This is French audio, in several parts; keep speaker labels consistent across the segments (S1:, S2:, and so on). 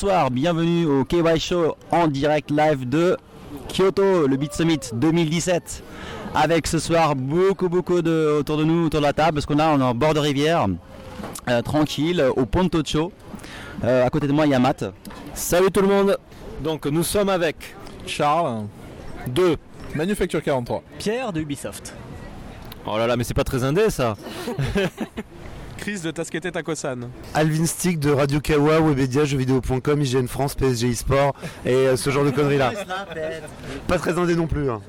S1: Bonsoir, bienvenue au KY Show en direct live de Kyoto, le Beat Summit 2017. Avec ce soir beaucoup beaucoup de, autour de nous, autour de la table, parce qu'on a on est en bord de rivière, euh, tranquille, au Pontocho. Euh, à côté de moi, il y a Matt.
S2: Salut tout le monde Donc nous sommes avec Charles de Manufacture 43.
S3: Pierre de Ubisoft.
S2: Oh là là, mais c'est pas très indé ça
S4: Chris de Tasquete Takosan.
S5: Alvin Stick de Radio Kawa, Webedia, jeuxvideo.com, IGN France, PSG eSport et euh, ce genre de conneries là. Pas très indé non plus. hein.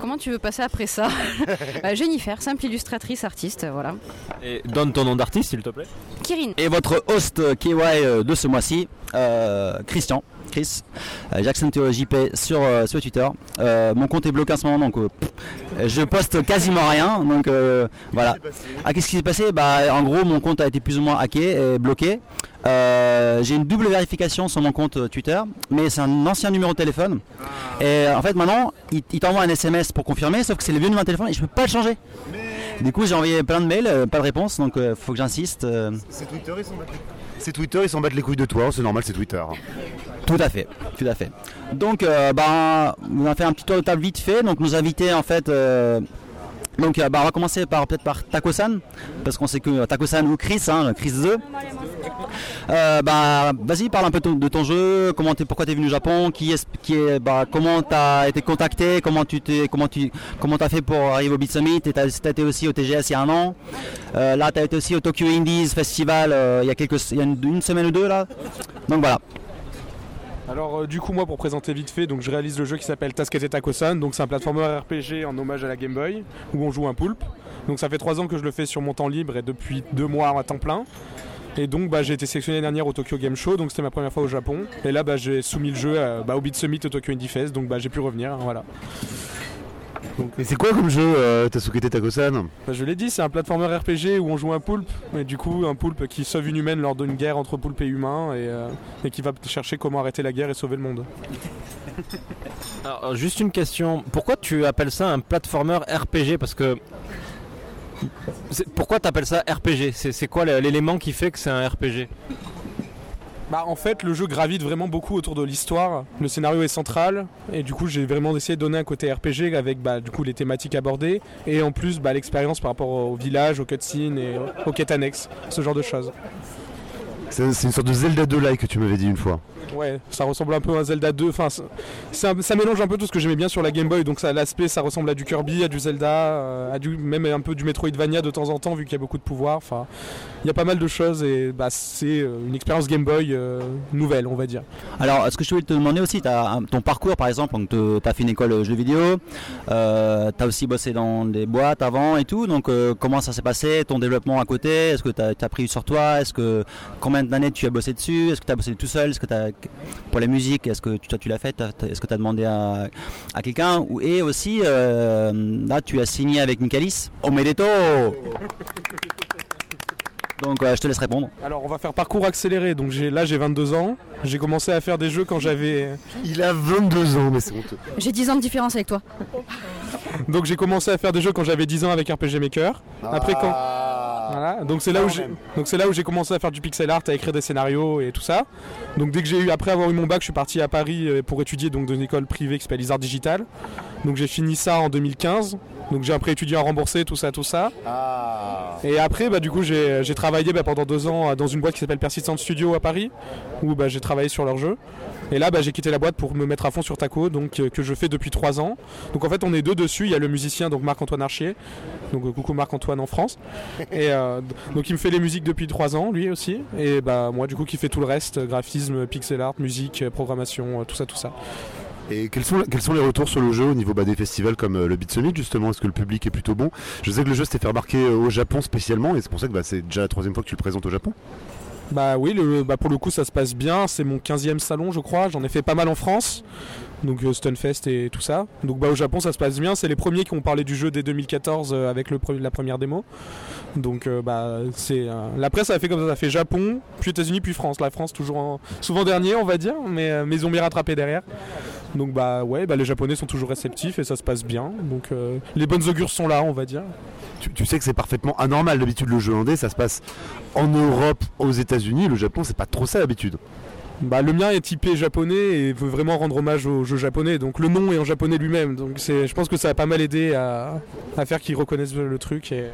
S6: Comment tu veux passer après ça? Bah, Jennifer, simple illustratrice, artiste, voilà.
S2: Et donne ton nom d'artiste s'il te plaît.
S6: Kirin.
S1: Et votre host KY euh, de ce mois-ci, euh, Christian. Chris, euh, Jackson JP sur, euh, sur Twitter. Euh, mon compte est bloqué en ce moment, donc euh, je poste quasiment rien. Donc euh, voilà. Ah, qu'est-ce qui s'est passé? Bah, en gros, mon compte a été plus ou moins hacké et bloqué. Euh, J'ai une double vérification sur mon compte euh, Twitter, mais c'est un ancien numéro de téléphone. Et en fait, maintenant, il, il t'envoie un SMS pour confirmer, sauf que c'est le vieux numéro de téléphone et je peux pas le changer. Du coup, j'ai envoyé plein de mails, euh, pas de réponse, donc il faut que j'insiste. euh,
S5: C'est Twitter, ils les... C'est Twitter, ils s'en battent les couilles de toi, c'est normal, c'est Twitter.
S1: Tout à fait, tout à fait. Donc, euh, bah, on va faire un petit tour de table vite fait. Donc, nous inviter en fait. euh, donc, euh, bah, on va commencer par peut-être par Takosan, parce qu'on sait que Takosan ou Chris, hein, Chris The. Euh, bah, vas-y, parle un peu de ton jeu. Comment t'es, pourquoi t'es venu au Japon Qui est, qui est, bah, comment t'as été contacté Comment tu t'es, comment tu, comment t'as fait pour arriver au Beat Summit t'as, t'as été aussi au TGS il y a un an. Euh, là, t'as été aussi au Tokyo Indies Festival euh, il y a quelques, une semaine ou deux là. Donc voilà.
S4: Alors euh, du coup moi pour présenter vite fait, donc je réalise le jeu qui s'appelle Tasquete Takosan, donc c'est un platformer RPG en hommage à la Game Boy, où on joue un poulpe. Donc ça fait trois ans que je le fais sur mon temps libre et depuis deux mois à temps plein. Et donc bah, j'ai été sélectionné dernière au Tokyo Game Show, donc c'était ma première fois au Japon. Et là bah, j'ai soumis le jeu à- bah, au Beat Summit au Tokyo Indie Fest, donc bah, j'ai pu revenir, hein, voilà.
S5: Et c'est quoi comme jeu, euh, Tasukete Takosan
S4: Bah, je l'ai dit, c'est un platformer RPG où on joue un poulpe, et du coup un poulpe qui sauve une humaine lors d'une guerre entre poulpes et humains, et, euh, et qui va chercher comment arrêter la guerre et sauver le monde.
S2: Alors euh, juste une question, pourquoi tu appelles ça un platformer RPG Parce que... c'est- Pourquoi tu appelles ça RPG C'est c'est quoi l'élément qui fait que c'est un RPG
S4: Bah en fait le jeu gravite vraiment beaucoup autour de l'histoire, le scénario est central et du coup j'ai vraiment essayé de donner un côté RPG avec bah, du coup les thématiques abordées et en plus bah, l'expérience par rapport au village, aux cutscenes et aux quêtes annexes, ce genre de choses.
S5: C'est une sorte de Zelda 2-like que tu m'avais dit une fois.
S4: Ouais, ça ressemble un peu à Zelda 2, enfin un- ça mélange un peu tout ce que j'aimais bien sur la Game Boy, donc ça l'aspect ça ressemble à du Kirby, à du Zelda, euh, à du même un peu du Metroidvania de temps en temps vu qu'il y a beaucoup de pouvoir, enfin il y a pas mal de choses et bah, c'est euh, une expérience Game Boy euh, nouvelle on va dire.
S1: Alors, ce que je voulais te demander aussi, ton parcours par exemple, tu as fait une école jeux vidéo, euh, tu as aussi bossé dans des boîtes avant et tout, donc comment ça s'est passé, ton développement à côté, est-ce que tu as, appris sur toi, est-ce que combien d'années tu as bossé dessus, est-ce que tu as bossé tout seul, est-ce que t'as- pour la musique, est-ce que tu, toi tu l'as fait, est-ce que tu as demandé à, à quelqu'un, et aussi euh, là tu as signé avec Michaelis, Omedeto Donc euh, je te laisse répondre.
S4: Alors on va faire parcours accéléré, donc j'ai là j'ai 22 ans, j'ai commencé à faire des jeux quand j'avais...
S5: Il a 22 ans, mais c'est honteux.
S6: J'ai 10 ans de différence avec toi.
S4: Donc j'ai commencé à faire des jeux quand j'avais 10 ans avec RPG Maker. Après quand... Voilà, donc c'est là où j'ai donc c'est là où j'ai commencé à faire du pixel art, à écrire des scénarios et tout ça. Donc dès que j'ai eu après avoir eu mon bac, je suis parti à Paris euh, pour étudier donc dans une école privée qui s'appelle Isard Digital. Donc j'ai fini ça en 2015. Donc j'ai après étudié à rembourser tout ça tout ça. Et après bah du coup j'ai j'ai travaillé bah, pendant deux ans euh, dans une boîte qui s'appelle Persistent Studio à Paris où bah, j'ai travaillé sur leur jeu. Et là bah, j'ai quitté la boîte pour me mettre à fond sur Taco donc euh, que je fais depuis trois ans. Donc en fait on est deux dessus, il y a le musicien donc Marc-Antoine Archier. Donc euh, coucou Marc-Antoine en France. Et euh, donc il me fait les musiques depuis 3 ans, lui aussi. Et bah moi du coup qui fait tout le reste, euh, graphisme, pixel art, musique, programmation, tout ça, tout ça.
S5: Et quels sont, quels sont les retours sur le jeu au niveau bah, des festivals comme euh, le Beat Summit justement? Est-ce que le public est plutôt bon? Je sais que le jeu s'était fait remarquer au Japon spécialement et c'est pour ça que bah, c'est déjà la troisième fois que tu le présentes au Japon.
S4: Bah oui, le, bah pour le coup ça se passe bien, c'est mon 15e salon je crois, j'en ai fait pas mal en France. Donc euh, Stunfest et tout ça. Donc bah au Japon ça se passe bien, c'est les premiers qui ont parlé du jeu dès 2014 euh, avec la première démo. Donc euh, bah c'est la presse a fait comme ça, ça fait Japon, puis États-Unis, puis France. La France toujours en- souvent dernier on va dire, mais, mais ils ont bien rattrapé derrière. Donc bah ouais, bah les Japonais sont toujours réceptifs et ça se passe bien. Donc les bonnes augures sont là on va dire.
S5: Tu, tu sais que c'est parfaitement anormal d'habitude le jeu indé, ça se passe en Europe, aux États-Unis. Le Japon, c'est pas trop ça d'habitude.
S4: Bah, le mien est typé japonais et veut vraiment rendre hommage au jeu japonais. Donc le nom est en japonais lui-même. Donc c'est, je pense que ça a pas mal aidé à, à faire qu'ils reconnaissent le truc. Et...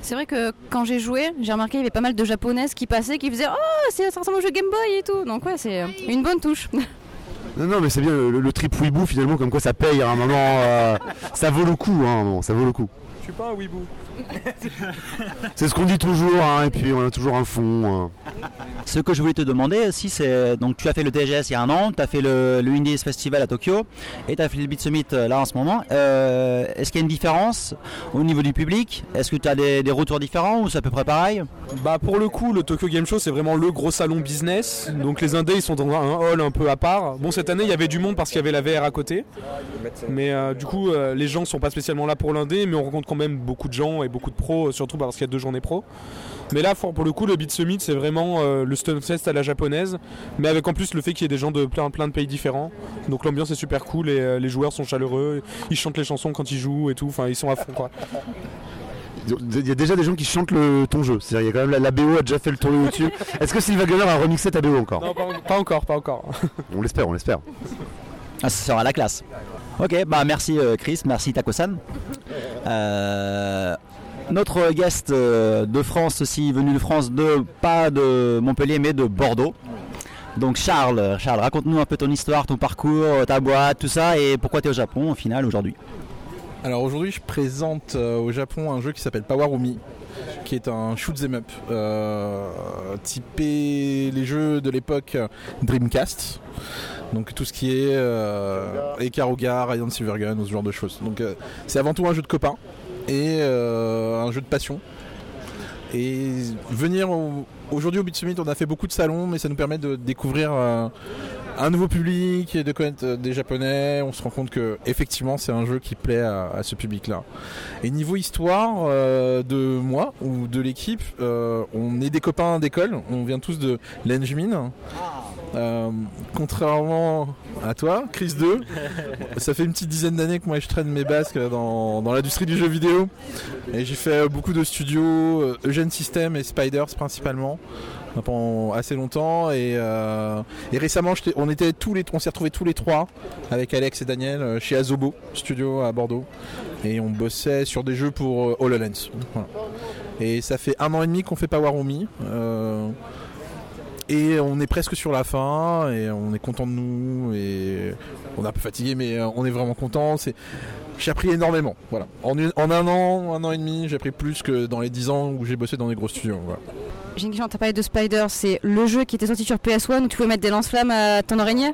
S6: C'est vrai que quand j'ai joué, j'ai remarqué qu'il y avait pas mal de japonaises qui passaient, qui faisaient Oh, c'est, ça ressemble au jeu Game Boy et tout. Donc ouais, c'est euh, une bonne touche.
S5: Non, non, mais c'est bien le, le trip Weeboo finalement, comme quoi ça paye à un moment. euh, ça vaut le coup, hein, ça vaut le coup.
S4: Je suis pas un weeboo.
S5: C'est ce qu'on dit toujours, hein, et puis on a toujours un fond. hein.
S1: Ce que je voulais te demander aussi, c'est donc tu as fait le TGS il y a un an, tu as fait le, le Indies Festival à Tokyo et tu as fait le Beat Summit euh, là en ce moment. Euh, Est-ce qu'il y a une différence au niveau du public? Est-ce que tu as des, des retours différents ou c'est à peu près pareil?
S4: Bah pour le coup, le Tokyo Game Show c'est vraiment le gros salon business. Donc les indés ils sont dans un hall un peu à part. Bon cette année il y avait du monde parce qu'il y avait la VR à côté. Mais euh, du coup euh, les gens sont pas spécialement là pour l'indé, mais on rencontre quand même beaucoup de gens et beaucoup de pros, euh, surtout parce qu'il y a deux journées pro. Mais là for- pour le coup le Beat Summit c'est vraiment euh, le Stunfest à la japonaise, mais avec en plus le fait qu'il y ait des gens de plein, plein de pays différents. Donc l'ambiance est super cool et euh, les joueurs sont chaleureux, ils chantent les chansons quand ils jouent et tout, enfin ils sont à fond quoi.
S5: Il y a déjà des gens qui chantent le, ton jeu. C'est-à-dire, il y a quand même la, la BO a déjà fait le tour au-dessus. Est-ce que Sylvain Gunner a remixé ta BO encore?
S4: Non pas, pas encore, pas encore.
S5: On l'espère, on l'espère.
S1: Ah, ça sera la classe. Ok, bah merci euh, Chris, merci Takosan. Euh, notre guest euh, de France aussi, venu de France, de pas de Montpellier mais de Bordeaux. Donc Charles, Charles, raconte-nous un peu ton histoire, ton parcours, ta boîte, tout ça, et pourquoi tu es au Japon au final aujourd'hui.
S3: Alors aujourd'hui, je présente euh, au Japon un jeu qui s'appelle Power Umi, qui est un shoot 'em up, euh, typé les jeux de l'époque Dreamcast. Donc tout ce qui est euh, Radiant Silvergun, ce genre de choses. Donc euh, c'est avant tout un jeu de copains et euh, un jeu de passion. Et venir au- aujourd'hui au Beat Summit, on a fait beaucoup de salons, mais ça nous permet de découvrir euh, un nouveau public et de connaître euh, des japonais. On se rend compte que effectivement c'est un jeu qui plaît à, ce public-là. Et niveau histoire de moi ou de l'équipe, on est des copains d'école. On vient tous de l'Engmin. Euh, contrairement à toi, Chris 2, ça fait une petite dizaine d'années que moi je traîne mes basques dans, dans l'industrie du jeu vidéo. Et j'ai fait beaucoup de studios, euh, Eugène System et Spiders principalement pendant assez longtemps et, euh, récemment on était tous les s'est retrouvés tous les trois avec Alex et Daniel euh, chez Azobo studio à Bordeaux et on bossait sur des jeux pour euh, HoloLens Voilà. et ça fait un an et demi qu'on fait Power Omi euh, et on est presque sur la fin et on est content de nous et on est un peu fatigué mais euh, on est vraiment content c'est j'ai appris énormément voilà en, une- en un an un an et demi j'ai appris plus que dans les dix ans où j'ai bossé dans des gros studios voilà.
S6: J'ai une question, t'as parlé de Spider, c'est le jeu qui était sorti sur PS1 où tu pouvais mettre des lance-flammes à ton araignée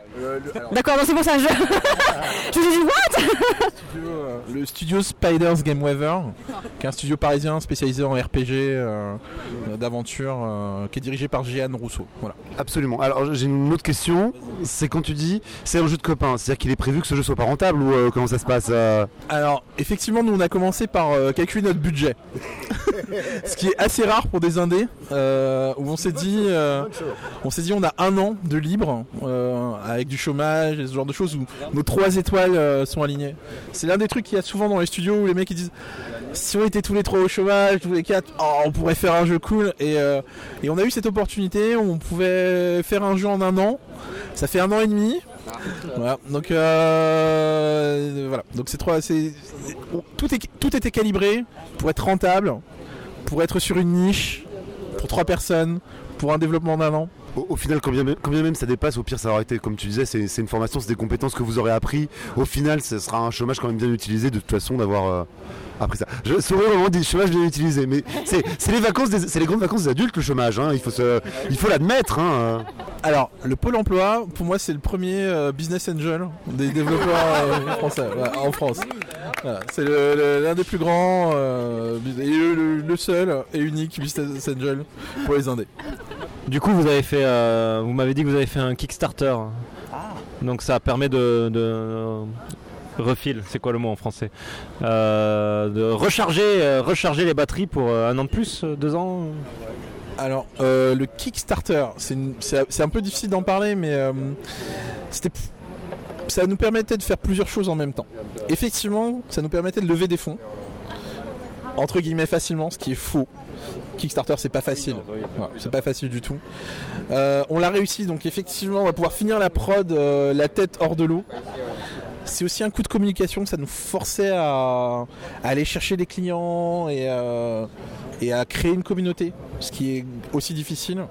S6: D'accord, non, c'est pour ça, je. je me suis dit, what?
S3: Studio, euh, le studio Spiders Game Weaver, qui est un studio parisien spécialisé en RPG euh, d'aventure, euh, qui est dirigé par Jeanne Rousseau. Voilà.
S5: Absolument. Alors j'ai une autre question. C'est quand tu dis c'est un jeu de copains, c'est-à-dire qu'il est prévu que ce jeu soit pas rentable ou euh, comment ça se passe
S3: Alors, effectivement, nous on a commencé par calculer notre budget, ce qui est assez rare pour des indés, où on s'est dit, on s'est dit, on a un an de libre avec du chômage et ce genre de choses où nos trois étoiles sont alignées. C'est l'un des trucs qu'il y a souvent dans les studios où les mecs ils disent, si on était tous les trois au chômage, tous les quatre, oh, on pourrait faire un jeu cool. Et, euh, on a eu cette opportunité, on pouvait faire un jeu en un an. Ça fait un an et demi. Voilà. Donc euh, voilà. Donc c'est trois. C'est tout tout était calibré pour être rentable, pour être sur une niche, pour trois personnes, pour un développement d'un an.
S5: Au, au final, quand bien, même, même ça dépasse, au pire ça aurait été, comme tu disais, c'est une formation, c'est des compétences que vous aurez appris. Au final, ce sera un chômage quand même bien utilisé de toute façon d'avoir euh, appris ça. Je saurais vraiment des chômages bien utilisés, mais c'est les vacances, c'est les grandes vacances des adultes le chômage. hein. Il faut l'admettre. hein.
S3: Alors, le Pôle emploi, pour moi, c'est le premier euh, business angel des développeurs euh, français, en France. C'est l'un des plus grands, et le- le seul et unique business angel pour les indés.
S2: Du coup, vous avez fait, euh, vous m'avez dit que vous avez fait un Kickstarter. Donc ça permet de, de refil, c'est quoi le mot en français Euh, De recharger, euh, recharger les batteries pour euh, un an de plus, deux ans.
S3: Alors, le Kickstarter, c'est un peu difficile d'en parler, mais c'était ça nous permettait de faire plusieurs choses en même temps. Effectivement, ça nous permettait de lever des fonds. entre guillemets facilement, ce qui est faux. Kickstarter c'est pas facile, c'est pas facile du tout. Euh, on l'a réussi, donc effectivement on va pouvoir finir la prod euh, la tête hors de l'eau. C'est aussi un coup de communication, ça nous forçait à, aller chercher des clients et, euh, et à créer une communauté, ce qui est aussi difficile.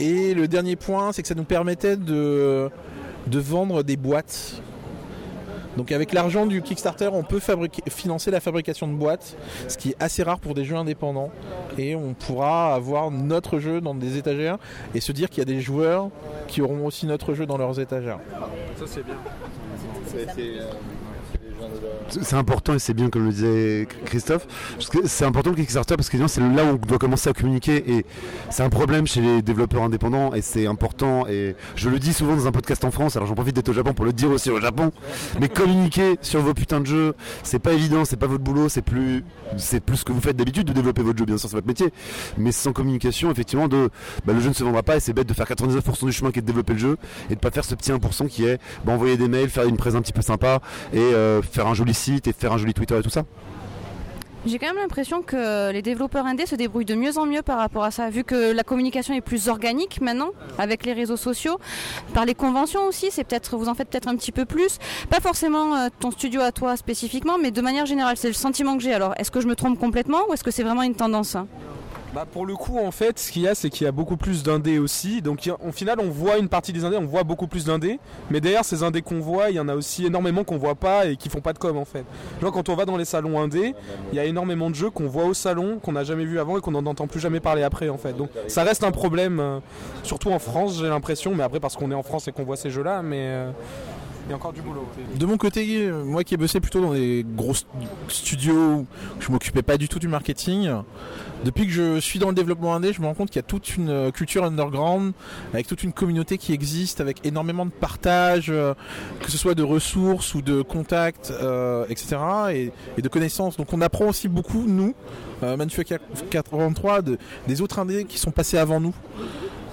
S3: Et le dernier point, c'est que ça nous permettait de, de vendre des boîtes donc avec l'argent du Kickstarter, on peut financer la fabrication de boîtes, ce qui est assez rare pour des jeux indépendants. Et on pourra avoir notre jeu dans des étagères et se dire qu'il y a des joueurs qui auront aussi notre jeu dans leurs étagères.
S4: Ça c'est bien.
S5: C'est important et c'est bien comme le disait Christophe. C'est important le Kickstarter parce que c'est là où on doit commencer à communiquer et c'est un problème chez les développeurs indépendants et c'est important et je le dis souvent dans un podcast en France, alors j'en profite d'être au Japon pour le dire aussi au Japon, mais communiquer sur vos putains de jeux, c'est pas évident, c'est pas votre boulot, c'est plus c'est plus ce que vous faites d'habitude de développer votre jeu, bien sûr c'est votre métier, mais sans communication effectivement de bah, le jeu ne se vendra pas et c'est bête de faire 99% du chemin qui est de développer le jeu et de pas faire ce petit 1% qui est bah, envoyer des mails, faire une presse un petit peu sympa et euh, faire un joli site et faire un joli Twitter et tout ça
S6: j'ai quand même l'impression que les développeurs indés se débrouillent de mieux en mieux par rapport à ça, vu que la communication est plus organique maintenant avec les réseaux sociaux, par les conventions aussi. C'est peut-être, vous en faites peut-être un petit peu plus, pas forcément euh, ton studio à toi spécifiquement, mais de manière générale, c'est le sentiment que j'ai. Alors, est-ce que je me trompe complètement ou est-ce que c'est vraiment une tendance hein?
S4: Bah pour le coup en fait ce qu'il y a c'est qu'il y a beaucoup plus d'indés aussi. Donc au final on voit une partie des indés on voit beaucoup plus d'indés. Mais derrière ces indés qu'on voit il y en a aussi énormément qu'on voit pas et qui font pas de com en fait. Genre quand on va dans les salons indés il y a énormément de jeux qu'on voit au salon qu'on n'a jamais vu avant et qu'on n'en entend plus jamais parler après en fait. Donc ça reste un problème euh, surtout en France j'ai l'impression mais après parce qu'on est en France et qu'on voit ces jeux là mais euh, il y a encore du boulot.
S3: De mon côté, moi qui ai bossé plutôt dans des gros studios, je m'occupais pas du tout du marketing. Depuis que je suis dans le développement indé, je me rends compte qu'il y a toute une euh, culture underground, avec toute une communauté qui existe, avec énormément de partage, euh, que ce soit de ressources ou de contacts, euh, etc. Et, de connaissances. Donc on apprend aussi beaucoup, nous, euh, 83, des autres indés qui sont passés avant nous.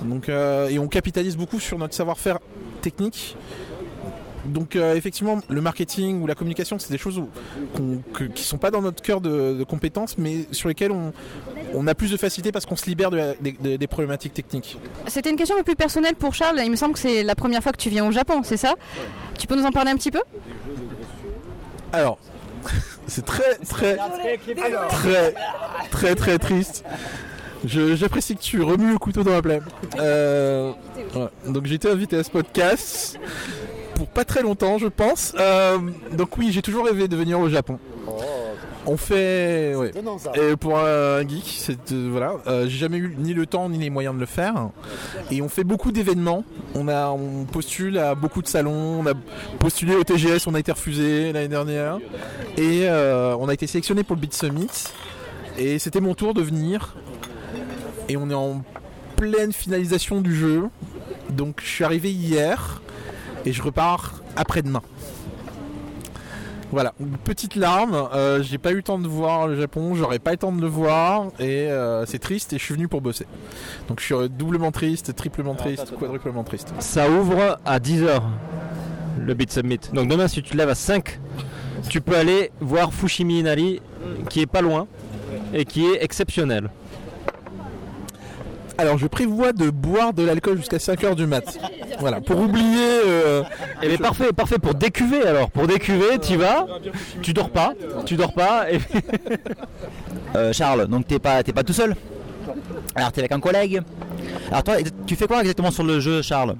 S3: Donc, et on capitalise beaucoup sur notre savoir-faire technique donc euh, effectivement, le marketing ou la communication, c'est des choses qui qui sont pas dans notre cœur de, compétences, mais sur lesquelles on, a plus de facilité parce qu'on se libère des problématiques techniques.
S6: C'était une question un peu plus personnelle pour Charles. Il me semble que c'est la première fois que tu viens au Japon, c'est ça? Tu peux nous en parler un petit peu?
S3: Alors, c'est très très très très très triste. J'apprécie que tu remues le couteau dans la plaie. Euh, Donc j'ai été invité à ce podcast pas très longtemps, je pense. Euh, donc oui, j'ai toujours rêvé de venir au Japon. On fait, Et pour un geek, c'est euh, voilà, euh, j'ai jamais eu ni le temps ni les moyens de le faire. Et on fait beaucoup d'événements. On a, on postule à beaucoup de salons. On a postulé au TGS, on a été refusé l'année dernière. Et on a été sélectionné pour le Beat Summit. Et c'était mon tour de venir. Et on est en pleine finalisation du jeu. Donc je suis arrivé hier et je repars après-demain. Voilà, petite larme. Euh, j'ai pas eu le temps de voir le Japon, j'aurais pas eu le temps de le voir et euh, c'est triste et je suis venu pour bosser. Donc je suis doublement triste, triplement triste, quadruplement triste.
S2: Ça ouvre à 10h le Beat Summit. Donc demain si tu te lèves à 5, tu peux aller voir Fushimi Inari qui est pas loin et qui est exceptionnel.
S3: Alors je prévois de boire de l'alcool jusqu'à 5h du mat. Voilà, pour oublier. Euh,
S2: eh ben, parfait, parfait pour décuver alors. Pour décuver, tu vas, tu dors pas, tu dors pas. Et...
S1: Euh, Charles, donc t'es pas, pas tout seul? Alors t'es avec un collègue? Alors toi, tu fais quoi exactement sur le jeu, Charles?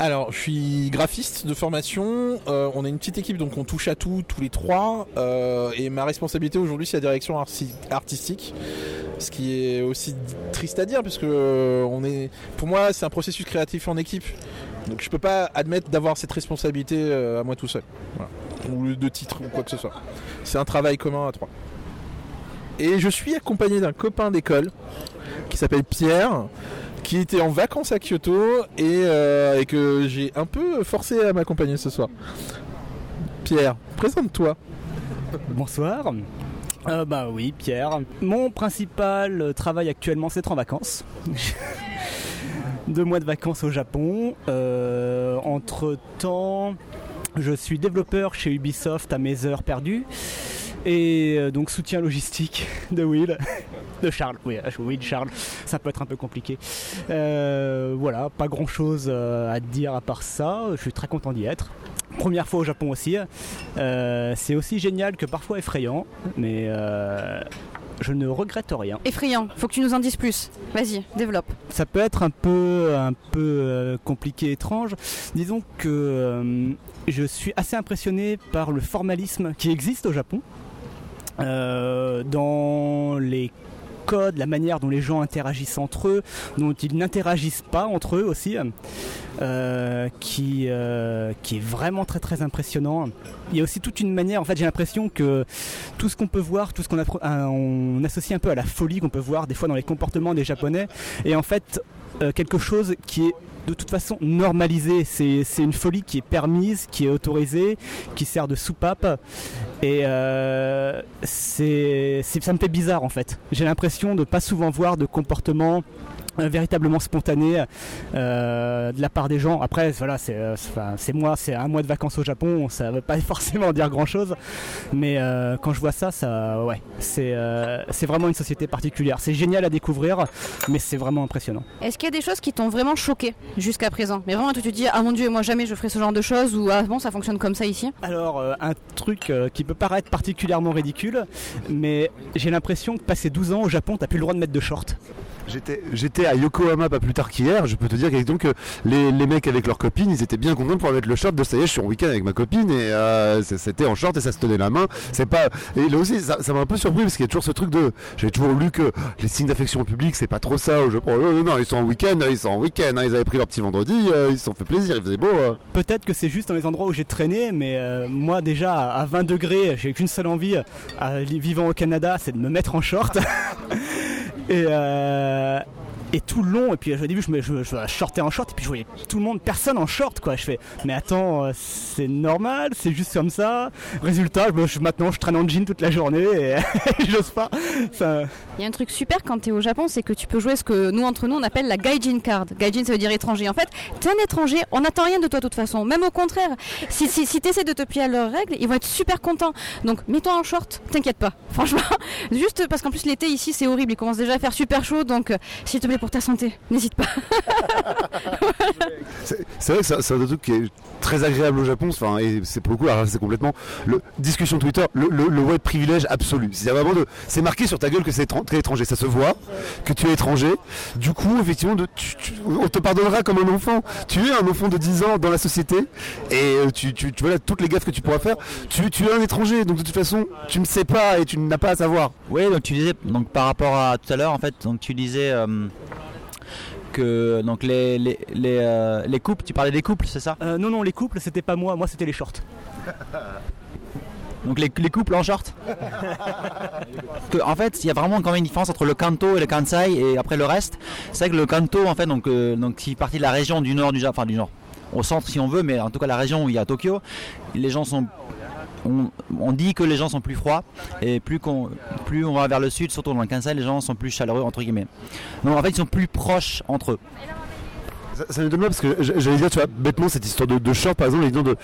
S3: Alors, je suis graphiste de formation. Euh, on est une petite équipe, donc on touche à tout, tous les trois. et ma responsabilité aujourd'hui, c'est la direction artistique ce qui est aussi triste à dire puisque euh, on est pour moi c'est un processus créatif en équipe donc je peux pas admettre d'avoir cette responsabilité euh, à moi tout seul ou de titre ou quoi que ce soit c'est un travail commun à trois et je suis accompagné d'un copain d'école qui s'appelle Pierre qui était en vacances à Kyoto et, euh, et que j'ai un peu forcé à m'accompagner ce soir Pierre présente-toi
S7: Bonsoir, euh, bah oui, Pierre. Mon principal travail actuellement, c'est être en vacances. Deux mois de vacances au Japon. Euh, entre temps, je suis développeur chez Ubisoft à mes heures perdues. Et euh, donc soutien logistique de Will, de Charles. Oui, euh, Will, Charles, ça peut être un peu compliqué. Euh, voilà, pas grand chose à dire à part ça. Je suis très content d'y être. Première fois au Japon aussi. Euh, c'est aussi génial que parfois effrayant, mais euh, je ne regrette rien.
S6: Effrayant, faut que tu nous en dises plus. Vas-y, développe.
S7: Ça peut être un peu, un peu euh, compliqué, étrange. Disons que euh, je suis assez impressionné par le formalisme qui existe au Japon. Euh, dans les la manière dont les gens interagissent entre eux, dont ils n'interagissent pas entre eux aussi, euh, qui, euh, qui est vraiment très très impressionnant. Il y a aussi toute une manière, en fait j'ai l'impression que tout ce qu'on peut voir, tout ce qu'on euh, on associe un peu à la folie qu'on peut voir des fois dans les comportements des Japonais, et en fait euh, quelque chose qui est de toute façon normalisé. C'est une folie qui est permise, qui est autorisée, qui sert de soupape. Et euh, c'est ça me fait bizarre en fait. J'ai l'impression de pas souvent voir de comportements véritablement spontanés euh, de la part des gens. Après, voilà, c'est euh, c'est- moi, c'est un mois de vacances au Japon, ça veut pas forcément dire grand chose. Mais euh, quand je vois ça, ça, ouais, c'est euh, c'est vraiment une société particulière. C'est génial à découvrir, mais c'est vraiment impressionnant.
S6: Est-ce qu'il y a des choses qui t'ont vraiment choqué jusqu'à présent? Mais vraiment, tu te dis, ah mon dieu, moi jamais je ferai ce genre de choses, ou ah bon, ça fonctionne comme ça ici?
S7: Alors, euh, un truc euh, qui peut paraître particulièrement ridicule, mais j'ai l'impression que passé 12 ans au Japon, t'as plus le droit de mettre de shorts.
S5: J'étais, j'étais à Yokohama pas plus tard qu'hier. Je peux te dire que donc euh, les, les mecs avec leurs copines, ils étaient bien contents pouvoir mettre le short de ça y est, je suis en week-end avec ma copine et euh, c'était en short et ça se tenait la main. C'est pas et là aussi ça, ça m'a un peu surpris parce qu'il y a toujours ce truc de j'ai toujours lu que les signes d'affection public c'est pas trop ça au Japon. Non, non, ils sont en week-end, ils sont en week-end. hein, ils avaient pris leur petit vendredi, euh, ils se sont fait plaisir, il faisait beau. euh.
S7: Peut-être que c'est juste dans les endroits où j'ai traîné, mais euh, moi déjà à 20 degrés, j'ai qu'une seule envie, euh, vivant au Canada, c'est de me mettre en short. et, euh, et tout le long, et puis au début je me je, je shortais en short, et puis je voyais tout le monde, personne en short quoi. Je fais, mais attends, euh, c'est normal, c'est juste comme ça. Résultat, je, maintenant je traîne en jean toute la journée et j'ose pas.
S6: Il y a un truc super quand tu es au Japon, c'est que tu peux jouer ce que nous, entre nous, on appelle la gaijin card. Gaijin, ça veut dire étranger. En fait, t'es un étranger, on n'attend rien de toi de toute façon. Même au contraire, si, si, si tu essaies de te plier à leurs règles, ils vont être super contents. Donc, mets-toi en short, t'inquiète pas. Franchement, juste parce qu'en plus, l'été ici, c'est horrible. Il commence déjà à faire super chaud. Donc, euh, s'il te plaît, pour ta santé, n'hésite pas.
S5: C'est vrai que c'est un truc qui est très agréable au Japon, enfin, et c'est pour le coup, c'est complètement le discussion Twitter, le, le, le web privilège absolu. C'est vraiment de, c'est marqué sur ta gueule que c'est t'es étranger, ça se voit, que tu es étranger. Du coup, effectivement, de, tu- tu- on te pardonnera comme un enfant. Tu es un enfant de 10 ans dans la société, et euh, tu, tu, tu vois toutes les gaffes que tu pourras faire. Tu, tu es un étranger, donc de toute façon, tu ne sais pas et tu n'as pas à savoir.
S1: Oui, donc tu disais, donc par rapport à tout à l'heure, en fait, donc tu disais euh, que donc les les les, euh, les couples, tu parlais des couples, c'est ça
S7: euh, non, non, les couples, c'était pas moi, moi c'était les shorts.
S1: Donc les, les couples en short. que, en fait, il y a vraiment quand même une différence entre le Kanto et le Kansai et après le reste. C'est vrai que le Kanto, en fait, donc euh, donc qui partie de la région du nord du Japon, enfin du nord, au centre si on veut, mais en tout cas la région où il y a Tokyo, les gens sont on, on dit que les gens sont plus froids et plus, qu'on, plus on va vers le sud, surtout dans le Kansai, les gens sont plus chaleureux entre guillemets. Donc en fait ils sont plus proches entre eux.
S5: Ça, ça me donne mal parce que j'allais dire, tu vois, bêtement, cette histoire de, de short, par exemple, de,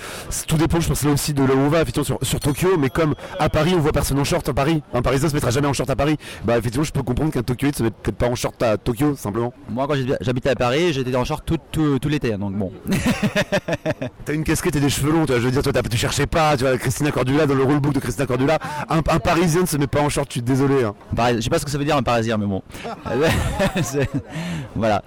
S5: tout dépend, je pense, là aussi de là où on va, effectivement, sur, sur Tokyo, mais comme à Paris, on voit personne en short à Paris, un Parisien se mettra jamais en short à Paris, bah, effectivement, je peux comprendre qu'un Tokyoïde se mette peut-être pas en short à Tokyo, simplement.
S1: Moi quand j'habitais- à Paris, j'étais en short tout, tout, tout l'été, hein, donc bon.
S5: T'as une casquette et des cheveux longs, tu vois, je veux dire, toi, tu cherchais pas, tu vois, Christina Cordula, dans le rulebook de Christina Cordula, un, un Parisien ne se met pas en short, je suis désolé, hein.
S1: Je sais pas ce que ça veut dire un parisien, mais bon. Voilà.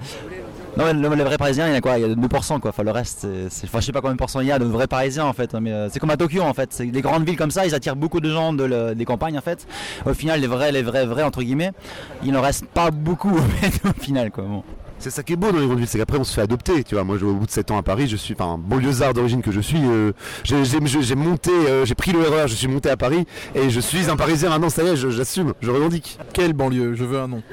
S1: Non, mais le, le vrai parisien, il y en a quoi? Il y a 2%, quoi. Enfin, le reste, c'est- c'est- enfin, je sais pas combien de pourcents il y a de vrais parisiens, en fait. Mais euh, c'est comme à Tokyo, en fait. C'est les grandes villes comme ça, ils attirent beaucoup de gens de le- des campagnes, en fait. Au final, les vrais, les vrais, vrais, entre guillemets, il n'en reste pas beaucoup, au final, quoi. Bon.
S5: C'est ça qui est beau dans les grandes villes, c'est qu'après on se fait adopter, tu vois. Moi, je- au bout de 7 ans à Paris, je suis, enfin, banlieusard d'origine que je suis, euh, j'ai j'ai- j'ai- j'ai monté, euh, j'ai pris le RER, je suis monté à Paris, et je suis un Parisien maintenant, ça y est, je- j'assume, je revendique.
S3: Quelle banlieue? Je veux un nom.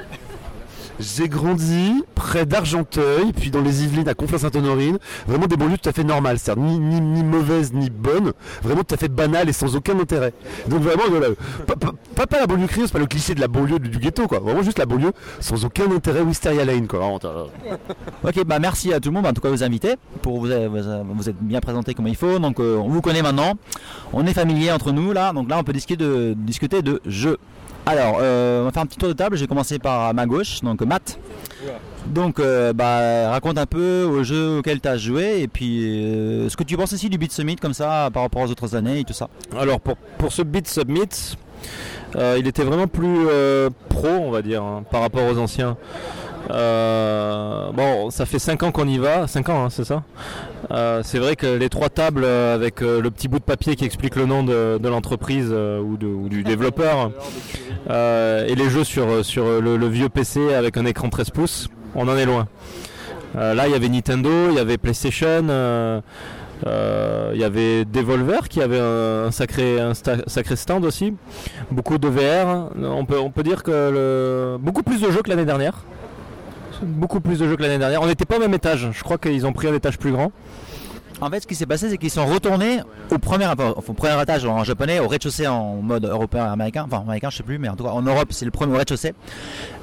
S5: J'ai grandi près d'Argenteuil, puis dans les Yvelines à Conflans-Sainte-Honorine. Vraiment des banlieues tout à fait normales, c'est-à-dire ni, ni, ni mauvaises ni bonnes, vraiment tout à fait banales et sans aucun intérêt. Donc vraiment, pas, pas- la banlieue crieuse, pas le cliché de la banlieue du, ghetto, quoi. Vraiment juste la banlieue sans aucun intérêt, Wisteria Lane, quoi.
S1: Ok, bah merci à tout le monde, en tout cas aux invités, pour vous, vous, vous êtes bien présenté comme il faut. Donc euh, on vous connaît maintenant, on est familier entre nous là, donc là on peut discuter de, discuter de jeux. Alors, euh, on va faire un petit tour de table. J'ai commencé par ma gauche, donc Matt. Donc, euh, bah, raconte un peu au jeu auquel tu as joué et puis euh, ce que tu penses aussi du Beat Summit comme ça par rapport aux autres années et tout ça.
S2: Alors pour, pour ce Beat Submit, euh, il était vraiment plus euh, pro, on va dire, hein, par rapport aux anciens. Euh, bon, ça fait 5 ans qu'on y va, 5 ans, hein, c'est ça Euh, C'est vrai que les trois tables avec euh, le petit bout de papier qui explique le nom de, l'entreprise ou, du développeur et les jeux sur, le, vieux PC avec un écran 13 pouces, on en est loin. Là, il y avait Nintendo, il y avait PlayStation. il y avait Devolver qui avait un, sacré, stand aussi. Beaucoup de VR. On peut, dire que beaucoup plus de jeux que l'année dernière. Beaucoup plus de jeux que l'année dernière. On n'était pas au même étage. Je crois qu'ils ont pris un étage plus grand.
S1: En fait, ce qui s'est passé, c'est qu'ils sont retournés au premier, au étage en japonais, au rez-de-chaussée en mode européen américain, enfin américain, je sais plus, mais en tout cas en Europe, c'est le premier au rez-de-chaussée.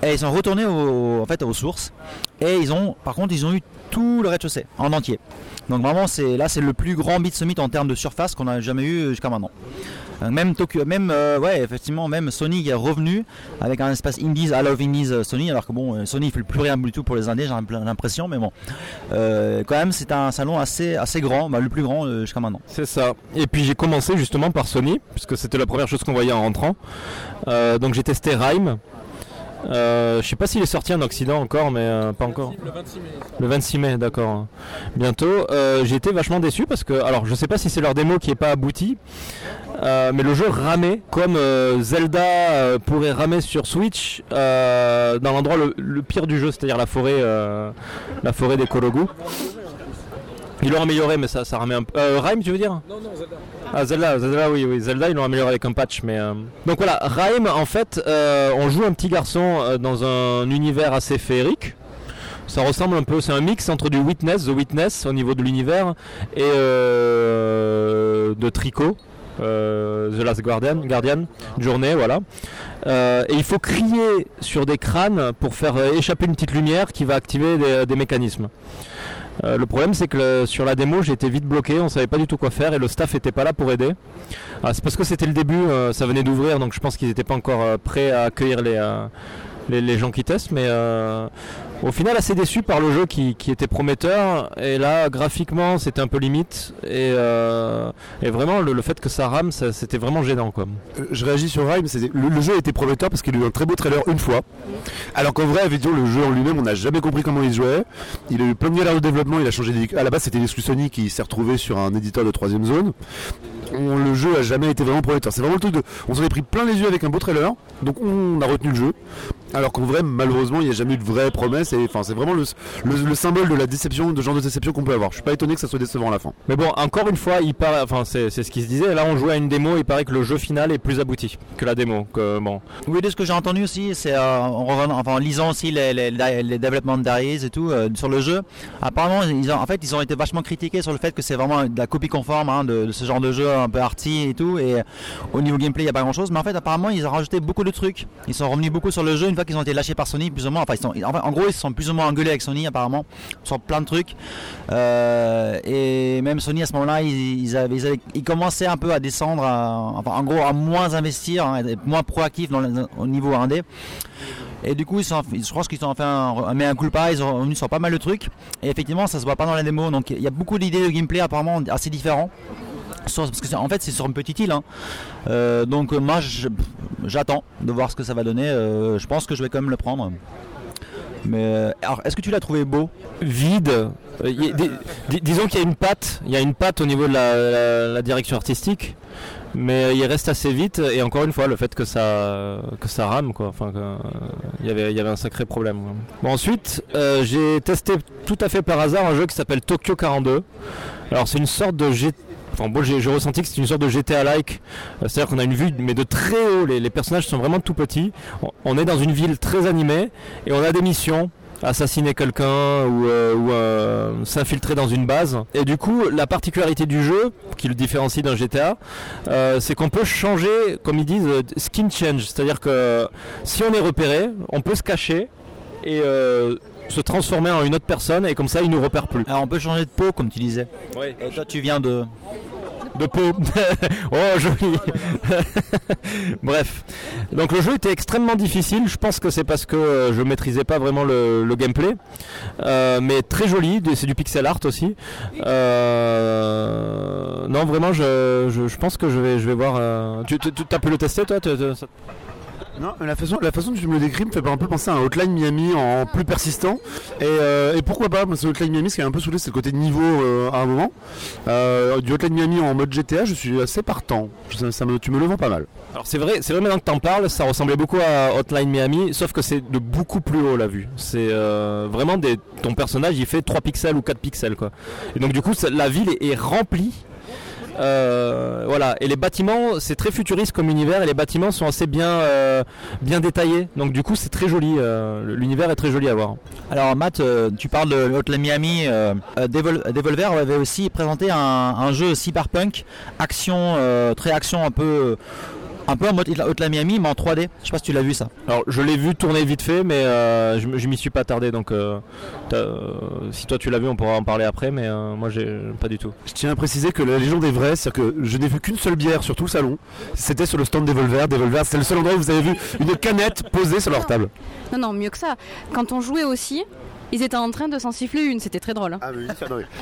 S1: Et ils sont retournés au, en fait aux sources. Et ils ont, par contre, ils ont eu tout le rez-de-chaussée en entier. Donc vraiment, c'est là, c'est le plus grand Beat Summit en termes de surface qu'on a jamais eu jusqu'à maintenant. Euh, Même Tokyo, même euh, ouais, effectivement, même Sony est revenu avec un espace Indies, I Love Indies euh, Sony, alors que bon, Sony fait plus rien du tout pour les Indés, j'ai l'impression, mais bon, quand même, c'est un salon assez assez grand, bah, le plus grand jusqu'à maintenant.
S2: C'est ça. Et puis j'ai commencé justement par Sony, puisque c'était la première chose qu'on voyait en rentrant. Donc j'ai testé Rhyme. Euh, je sais pas s'il est sorti en Occident encore, mais euh, pas encore.
S4: Le 26 mai.
S2: Le 26 mai, d'accord. Bientôt. Euh, j'ai été vachement déçu parce que, alors je sais pas si c'est leur démo qui est pas abouti, euh, mais le jeu ramait comme euh, Zelda euh, pourrait ramer sur Switch euh, dans l'endroit le, le pire du jeu, c'est-à-dire la forêt, euh, la forêt des Kologu. Ils l'ont amélioré, mais ça, ça ramait un peu. Euh, Rhyme, tu veux dire?
S4: Non, non, Zelda.
S2: ah Zelda, Zelda oui, oui, Zelda ils l'ont amélioré avec un patch, mais euh, donc voilà, Rhyme en fait, euh, on joue un petit garçon euh, dans un univers assez féerique. Ça ressemble un peu, c'est un mix entre du Witness, The Witness au niveau de l'univers et euh, de Tricot, euh, The Last Guardian, Guardian, Journée, voilà. Euh, et il faut crier sur des crânes pour faire échapper une petite lumière qui va activer des- des mécanismes. Euh, le problème c'est que le- sur la démo été vite bloqué, on savait pas du tout quoi faire et le staff était pas là pour aider. Ah, c'est parce que c'était le début, euh, ça venait d'ouvrir donc je pense qu'ils n'étaient pas encore euh, prêts à accueillir les, euh, les, gens qui testent mais euh, au final assez déçu par le jeu qui, était prometteur et là graphiquement c'était un peu limite et, euh, vraiment le, fait que ça rame c'était vraiment gênant quoi.
S5: Euh, je réagis sur c'est- le, le jeu été prometteur parce qu'il a eu un très beau trailer une fois. Alors qu'en vrai, évidemment, le jeu en lui-même, on n'a jamais compris comment il jouait. Il a eu plein de galères de développement, il a changé. À la base, c'était l'exclu Sony qui s'est retrouvé sur un éditeur de troisième zone. On- le jeu a jamais été vraiment prometteur. C'est vraiment le truc de. On s'en est pris plein les yeux avec un beau trailer, donc on a retenu le jeu. Alors qu'en vrai, malheureusement, il n'y a jamais eu de vraie promesse. Et enfin, c'est vraiment le, le- le symbole de la déception, de genre de déception qu'on peut avoir. Je suis pas étonné que ça soit décevant à la fin.
S2: Mais bon, encore une fois, il paraît, enfin c'est ce qui se disait. Là, on jouait à une démo. Il paraît que le jeu final est plus abouti que la démo. Que bon,
S1: Oui, de ce que j'ai entendu aussi, c'est euh, en, revenant- enfin, en lisant aussi les, les, les développements d'Aries et tout euh, sur le jeu. Apparemment, ils ont, en fait, ils ont été vachement critiqués sur le fait que c'est vraiment de la copie conforme hein, de, de ce genre de jeu un peu arty et tout. Et au niveau gameplay, il n'y a pas grand chose. Mais en fait, apparemment, ils ont rajouté beaucoup de trucs. Ils sont revenus beaucoup sur le jeu une qu'ils ont été lâchés par Sony, plus ou moins. Enfin, ils sont, en, gros, ils se sont plus ou moins engueulés avec Sony, apparemment, sur plein de trucs. Euh, et même Sony, à ce moment-là, ils, avaient, ils, commençaient un peu à descendre, à- enfin, en gros, à moins investir, hein, être moins le- au niveau indé. Et du coup, ils sont, je pense qu'ils ont fait un, un mea culpa, ils ont revenu sur pas mal de trucs. Et effectivement, ça se voit pas dans la démo. Donc il y a beaucoup d'idées de gameplay apparemment assez différents. Parce que en fait, c'est sur une petite île. hein. Euh, donc euh, moi, j'attends de voir ce que ça va donner. Euh, je pense que je vais quand même le prendre. Mais alors, est-ce que tu l'as trouvé beau?
S2: Vide. Disons qu'il y a une patte. Il y a une patte au niveau de la, direction artistique. Mais il reste assez vite et encore une fois le fait que ça que ça rame quoi. Enfin il y avait il y avait un sacré problème. Bon ensuite j'ai testé tout à fait par hasard un jeu qui s'appelle Tokyo 42. Alors c'est une sorte de G- Enfin bon, j'ai ressenti que c'était une sorte de GTA-like. Euh, C'est-à-dire qu'on a une vue, mais de très haut. Les, les personnages sont vraiment tout petits. On, on est dans une ville très animée et on a des missions assassiner quelqu'un ou, euh, ou, euh, s'infiltrer dans une base. Et du coup, la particularité du jeu, qui le différencie d'un GTA, euh, c'est qu'on peut changer, comme ils disent, skin change. C'est-à-dire que si on est repéré, on peut se cacher et se transformer en une autre personne et comme ça, il nous repère plus.
S1: Alors on peut changer de peau comme tu disais.
S2: Oui.
S1: Et toi tu viens de...
S2: de peau. oh, joli. Bref. Donc le jeu était extrêmement difficile. Je pense que c'est parce que euh, je maîtrisais pas vraiment le, le gameplay. Euh, mais très joli. C'est du pixel art aussi. Euh, non, vraiment, je, je, je pense que je vais, je vais voir. euh, Tu, as pu le tester, toi?
S5: Non, la façon, la façon dont tu me le décris me fait un peu penser à un Hotline Miami en plus persistant. Et, euh, et pourquoi pas? Parce que Hotline Miami, ce qui est un peu saoulé, c'est le côté niveau euh, à un moment. Euh, du Hotline Miami en mode GTA, je suis assez partant. Tu me le vends pas mal.
S2: Alors c'est vrai, c'est vrai maintenant que t'en parles, ça ressemblait beaucoup à Hotline Miami, sauf que c'est de beaucoup plus haut la vue. C'est vraiment des, ton personnage, il fait 3 pixels ou 4 pixels quoi. Et donc du coup, la ville est remplie. Euh, voilà, et les bâtiments, c'est très futuriste comme univers, et les bâtiments sont assez bien, euh, bien détaillés. Donc du coup, c'est très joli. euh, L'univers est très joli à voir.
S1: Alors Matt, tu parles de Hotline Miami. Devol- Devolver avait aussi présenté un, un jeu cyberpunk, action, très action un peu, un peu en mode Hotline Miami, mais en 3D. Je sais pas si tu l'as vu ça.
S2: Alors je l'ai vu tourner vite fait, mais euh, je, je m'y suis pas tardé. Donc euh, euh, si toi tu l'as vu, on pourra en parler après, mais euh, moi j'ai pas du tout.
S5: Je tiens à préciser que la légende est vraie, c'est-à-dire que je n'ai vu qu'une seule bière sur tout le salon. C'était sur le stand Devolver. Devolver, c'est le seul endroit où vous avez vu une canette posée sur leur table.
S6: Non, non, mieux que ça. Quand on jouait aussi, ils étaient en train de s'en siffler une, c'était très drôle. hein.
S5: Ah,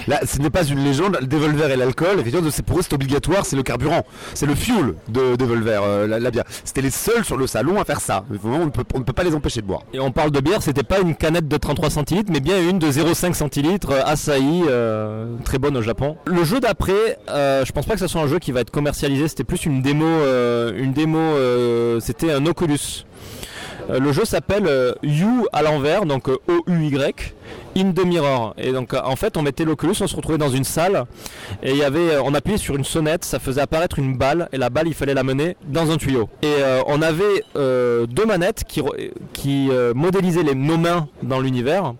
S5: Là, ce n'est pas une légende. Le Devolver et l'alcool, effectivement, c'est pour eux c'est obligatoire, c'est le carburant, c'est le fuel de Devolver, euh, la, la bière. C'était les seuls sur le salon à faire ça. Vraiment, on ne peut, on ne peut pas les empêcher de boire.
S2: Et on parle de bière, c'était pas une canette de 33 centilitres, mais bien une de 0,5 centilitres, euh, Asahi, euh, très bonne au Japon. Le jeu d'après, euh, je pense pas que ce soit un jeu qui va être commercialisé, c'était plus une démo, euh, une démo, euh, c'était un Oculus. Euh, le jeu s'appelle euh, You à l'envers, donc euh, O-U-Y, In the Mirror. Et donc en fait, on mettait l'Oculus, on se retrouvait dans une salle, et il y avait, on appuyait sur une sonnette, ça faisait apparaître une balle, et la balle, il fallait la mener dans un tuyau. Et on avait deux manettes qui, modélisaient les, nos mains dans l'univers.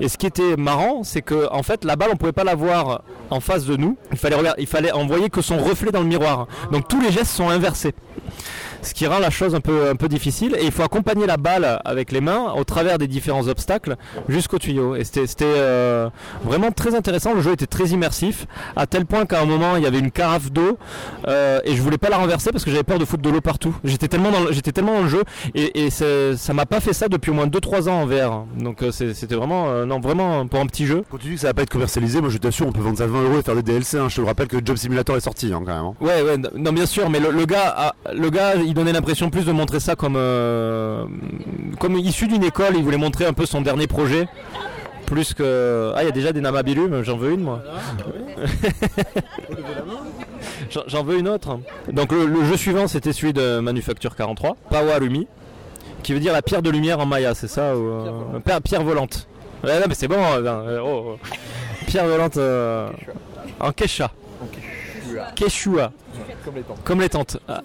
S2: Et ce qui était marrant, c'est que en fait, la balle, on pouvait pas la voir en face de nous. Il fallait, il fallait envoyer que son reflet dans le miroir. Donc tous les gestes sont inversés ce qui rend la chose un peu, un peu difficile. Et il faut accompagner la balle avec les mains au travers des différents obstacles jusqu'au tuyau. Et c'était c'était, euh, vraiment très intéressant. Le jeu était très immersif, à tel point qu'à un moment il y avait une carafe d'eau euh, et je voulais pas la renverser parce que j'avais peur de foutre de l'eau partout. J'étais tellement dans le, j'étais tellement dans le jeu et, et ça m'a pas fait ça depuis au moins 2-3 ans en VR. Donc euh, c'était vraiment, euh, non vraiment pour un petit jeu.
S5: Quand tu dis que ça va pas être commercialisé, moi je t'assure, on peut vendre ça 20 euros et faire des DLC. hein. Je te le rappelle que Job Simulator est sorti hein, quand même. hein.
S2: Ouais, ouais, non, bien sûr, mais le, le gars, a- le gars, il donnait l'impression plus de montrer ça comme, euh, comme issu d'une école. Il voulait montrer un peu son dernier projet, plus que. Ah, il y a déjà des namabilum. J'en veux une, moi. J'en- veux une autre. Donc le, le jeu suivant, c'était celui de Manufacture 43, Pawarumi, qui veut dire la pierre de lumière en maya, c'est ça ou, euh, pierre, pierre volante. Ouais, non, mais c'est bon. euh, euh, oh, oh. Pierre volante euh, en Quechua. Quechua.
S3: Comme les temps.
S2: Comme les tentes. Ah.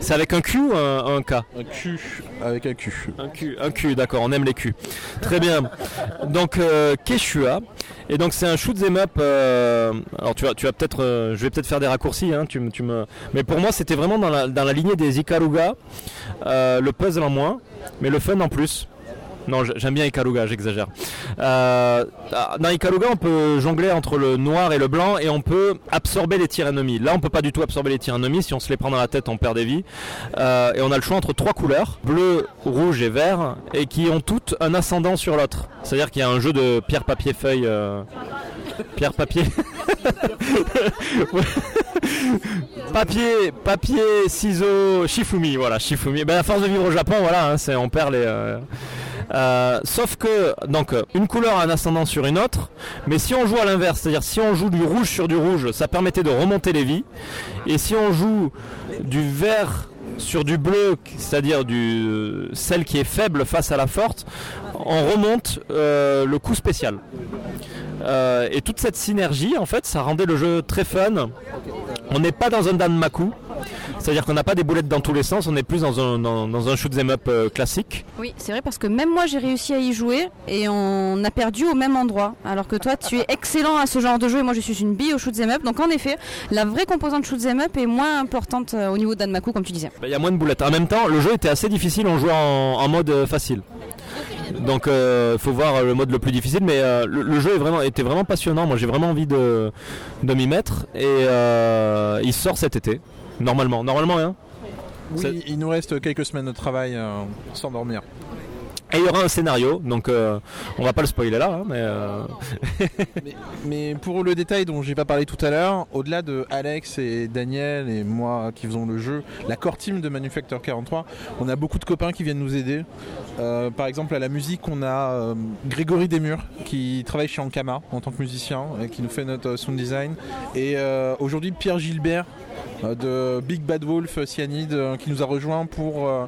S2: C'est avec un Q ou un, un K
S3: Un cul avec un cul.
S2: Un Q, un Q, d'accord, on aime les Q. Très bien. Donc euh, Quechua. Et donc c'est un shoot 'em up. euh, alors tu vas, tu vas peut-être, euh, je vais peut-être faire des raccourcis. Hein, tu, me- tu me. Mais pour moi c'était vraiment dans la, dans la lignée des Ikaruga. Euh, le puzzle en moins, mais le fun en plus. Non, j'aime bien Ikaruga, j'exagère. Euh, dans Ikaruga, on peut jongler entre le noir et le blanc et on peut absorber les tirs ennemis. Là, on peut pas du tout absorber les tirs ennemis. Si on se les prend dans la tête, on perd des vies. Euh, et on a le choix entre trois couleurs, bleu, rouge et vert, et qui ont toutes un ascendant sur l'autre. C'est-à-dire qu'il y a un jeu de pierre, papier, feuille. euh, Pierre, papier. papier, papier, ciseaux, Shifumi, voilà, Shifumi. Ben, force de vivre au Japon, voilà, hein, c'est, on perd les. euh, euh, sauf que donc euh, une couleur a un ascendant sur une autre, mais si on joue à l'inverse, c'est-à-dire si on joue du rouge sur du rouge, ça permettait de remonter les vies, et si on joue du vert sur du bleu, c'est-à-dire du celle qui est faible face à la forte, on remonte euh, le coup spécial. Euh, et toute cette synergie, en fait, ça rendait le jeu très fun. On n'est pas dans un Danmaku, c'est-à-dire qu'on n'a pas des boulettes dans tous les sens, on est plus dans un, dans, dans un shoot 'em up euh, classique.
S6: Oui, c'est vrai parce que même moi j'ai réussi à y jouer et on a perdu au même endroit. Alors que toi tu es excellent à ce genre de jeu et moi je suis une bille au shoot 'em up. Donc en effet, la vraie composante shoot 'em up est moins importante au niveau d'Anmaku comme tu disais.
S2: Bah, Il y a moins de boulettes. En même temps, le jeu était assez difficile, on jouait en, en mode facile. Donc il faut voir le mode le plus difficile, mais euh, le, le jeu est vraiment, était vraiment passionnant. Moi j'ai vraiment envie de, de m'y mettre et euh, il sort cet été. Normalement, normalement hein?
S3: Oui, il nous reste quelques semaines de travail euh, sans dormir.
S2: Et il y aura un scénario, donc euh, on va pas le spoiler là, hein, mais euh,
S3: Mais pour le détail dont j'ai pas parlé tout à l'heure, au-delà de Alex et Daniel et moi qui faisons le jeu, la core team de Manufacture 43, on a beaucoup de copains qui viennent nous aider. Euh, par exemple à la musique, on a euh, Grégory Desmurs qui travaille chez Ankama en tant que musicien et qui nous fait notre sound design. Et aujourd'hui Pierre Gilbert de Big Bad Wolf Cyanide euh, qui nous a rejoint pour euh,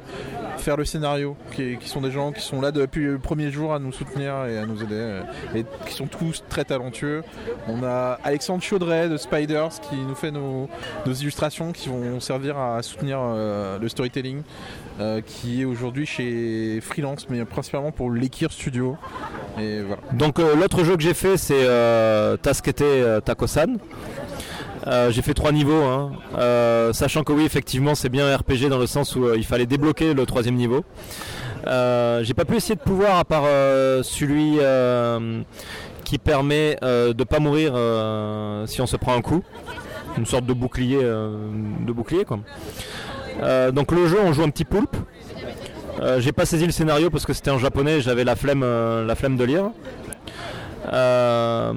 S3: faire le scénario, qui, sont des gens qui sont là depuis le premier jour à nous soutenir et à nous aider, euh, et qui sont tous très talentueux. On a Alexandre Chaudret de Spiders qui nous fait nos, illustrations qui vont servir à soutenir euh, le storytelling, euh, qui est aujourd'hui chez Freelance, mais principalement pour l'Ekir Studio.
S2: Donc euh, l'autre jeu que j'ai fait c'est euh, Taskete euh, Takosan. Euh, j'ai fait trois niveaux, hein. Euh, sachant que oui effectivement c'est bien un RPG dans le sens où euh, il fallait débloquer le troisième niveau. J'ai pas pu essayer de pouvoir à part celui qui permet de pas mourir si on se prend un coup, une sorte de bouclier, de bouclier quoi. Donc le jeu on joue un petit poulpe. J'ai pas saisi le scénario parce que c'était en japonais, j'avais la flemme, la flemme de lire. Euh,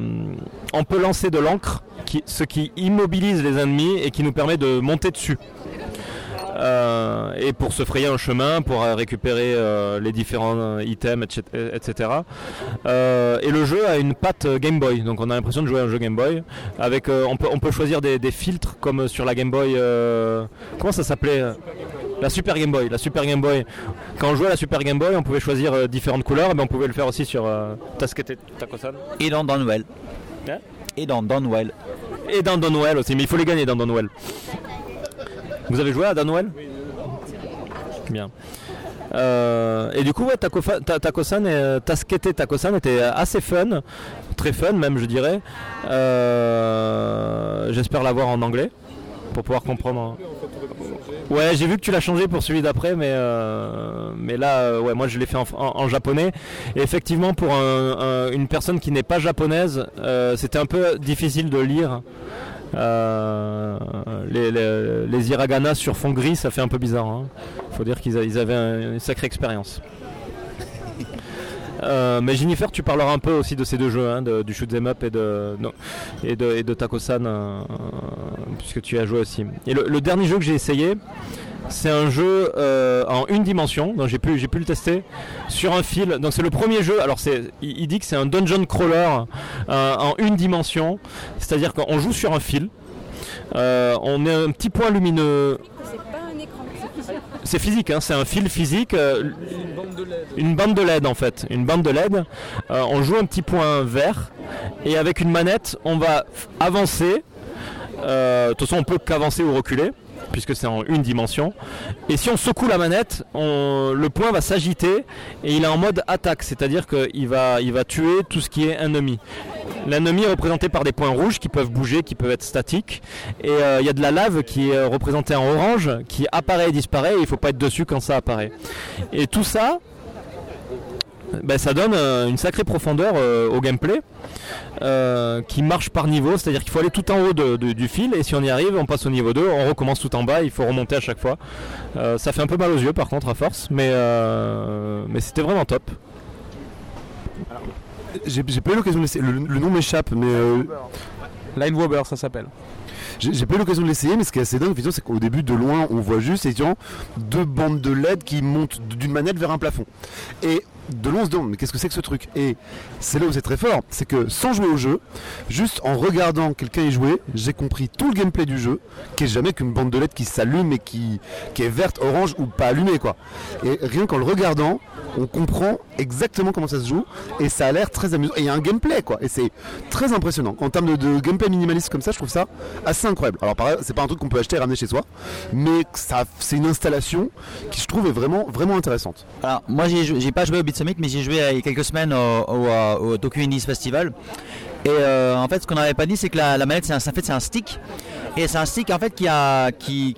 S2: on peut lancer de l'encre, ce qui immobilise les ennemis et qui nous permet de monter dessus. Euh, et pour se frayer un chemin, pour récupérer euh, les différents items, etc. et le jeu a une patte Game Boy, donc on a l'impression de jouer à un jeu Game Boy. On, peut, choisir des, filtres comme sur la Game Boy. comment ça s'appelait? La Super Game Boy. La Super Game Boy. Quand on jouait à la Super Game Boy, on pouvait choisir euh, différentes couleurs, mais on pouvait le faire aussi sur euh, Taskete Takosan.
S1: Et dans Donwell.
S2: Hein
S1: Et dans Donwell.
S2: Et dans Donwell aussi, mais il faut les gagner dans Donwell. Vous avez joué à Donwell Bien. Euh, et du coup, ouais, Takosan et Taskete Takosan était assez fun, très fun même, je dirais. Euh, J'espère l'avoir en anglais pour pouvoir comprendre. Ouais, j'ai vu que tu l'as changé pour celui d'après, mais euh, mais là, euh, ouais, moi je l'ai fait en, en- japonais. Et effectivement, pour un- un- une personne qui n'est pas japonaise, euh, c'était un peu difficile de lire. Les, les, hiragana sur fond gris, ça fait un peu bizarre. hein. Faut dire qu'ils avaient un- une sacrée expérience. Euh, mais Jennifer, tu parleras un peu aussi de ces deux jeux, hein, du shoot 'em up et de, et de, Takosan, euh, puisque tu as joué aussi. Et le, dernier jeu que j'ai essayé, c'est un jeu euh, en une dimension, donc j'ai pu, le tester sur un fil. Donc c'est le premier jeu. Alors c'est, il, dit que c'est un dungeon crawler euh, en une dimension, c'est-à-dire qu'on joue sur un fil. Euh, on est un petit point lumineux. C'est physique, hein, c'est un fil physique, euh, une bande de LED en fait, une bande de LED. Euh, on joue un petit point vert et avec une manette, on va avancer. Euh, De toute façon, on peut qu'avancer ou reculer puisque c'est en une dimension. Et si on secoue la manette, le point va s'agiter et il est en mode attaque, c'est-à-dire qu'il va, il va tuer tout ce qui est ennemi. L'ennemi est représenté par des points rouges qui peuvent bouger, qui peuvent être statiques. Et euh, il y a de la lave qui est représentée en orange, qui apparaît et disparaît, et il ne faut pas être dessus quand ça apparaît. Et tout ça, ben, ça donne euh, une sacrée profondeur euh, au gameplay euh, qui marche par niveau, c'est-à-dire qu'il faut aller tout en haut de- de- du fil et si on y arrive, on passe au niveau 2, on recommence tout en bas, il faut remonter à chaque fois. Euh, ça fait un peu mal aux yeux par contre à force, mais, euh, mais c'était vraiment top.
S5: J'ai j'ai pas eu l'occasion de. Le, le nom m'échappe, mais euh,
S4: Line Wobber, ça s'appelle.
S5: J'ai pas eu l'occasion de l'essayer. Mais ce qui est assez dingue, c'est qu'au début, de loin, on voit juste effectivement deux bandes de LED qui montent d'une manette vers un plafond. Et de loin on se demande mais qu'est-ce que c'est que ce truc? Et c'est là où c'est très fort, c'est que sans jouer au jeu, juste en regardant quelqu'un y jouer, j'ai compris tout le gameplay du jeu, qui est jamais qu'une bande de LED qui s'allume et qui, qui est verte, orange ou pas allumée quoi. Et rien qu'en le regardant, on comprend exactement comment ça se joue et ça a l'air très amusant. Et il y a un gameplay quoi, et c'est très impressionnant. En termes de, gameplay minimaliste comme ça, je trouve ça assez incroyable. Alors pareil, c'est pas un truc qu'on peut acheter et ramener chez soi, mais c'est une installation qui je trouve est vraiment vraiment intéressante.
S1: Alors, moi, j'ai pas joué au Beat Summit, mais j'ai joué il y a quelques semaines au, au, au Tokyo Indies Festival. Et euh, en fait, ce qu'on n'avait pas dit, c'est que la, manette, c'est un, stick. Et c'est un stick en fait qui,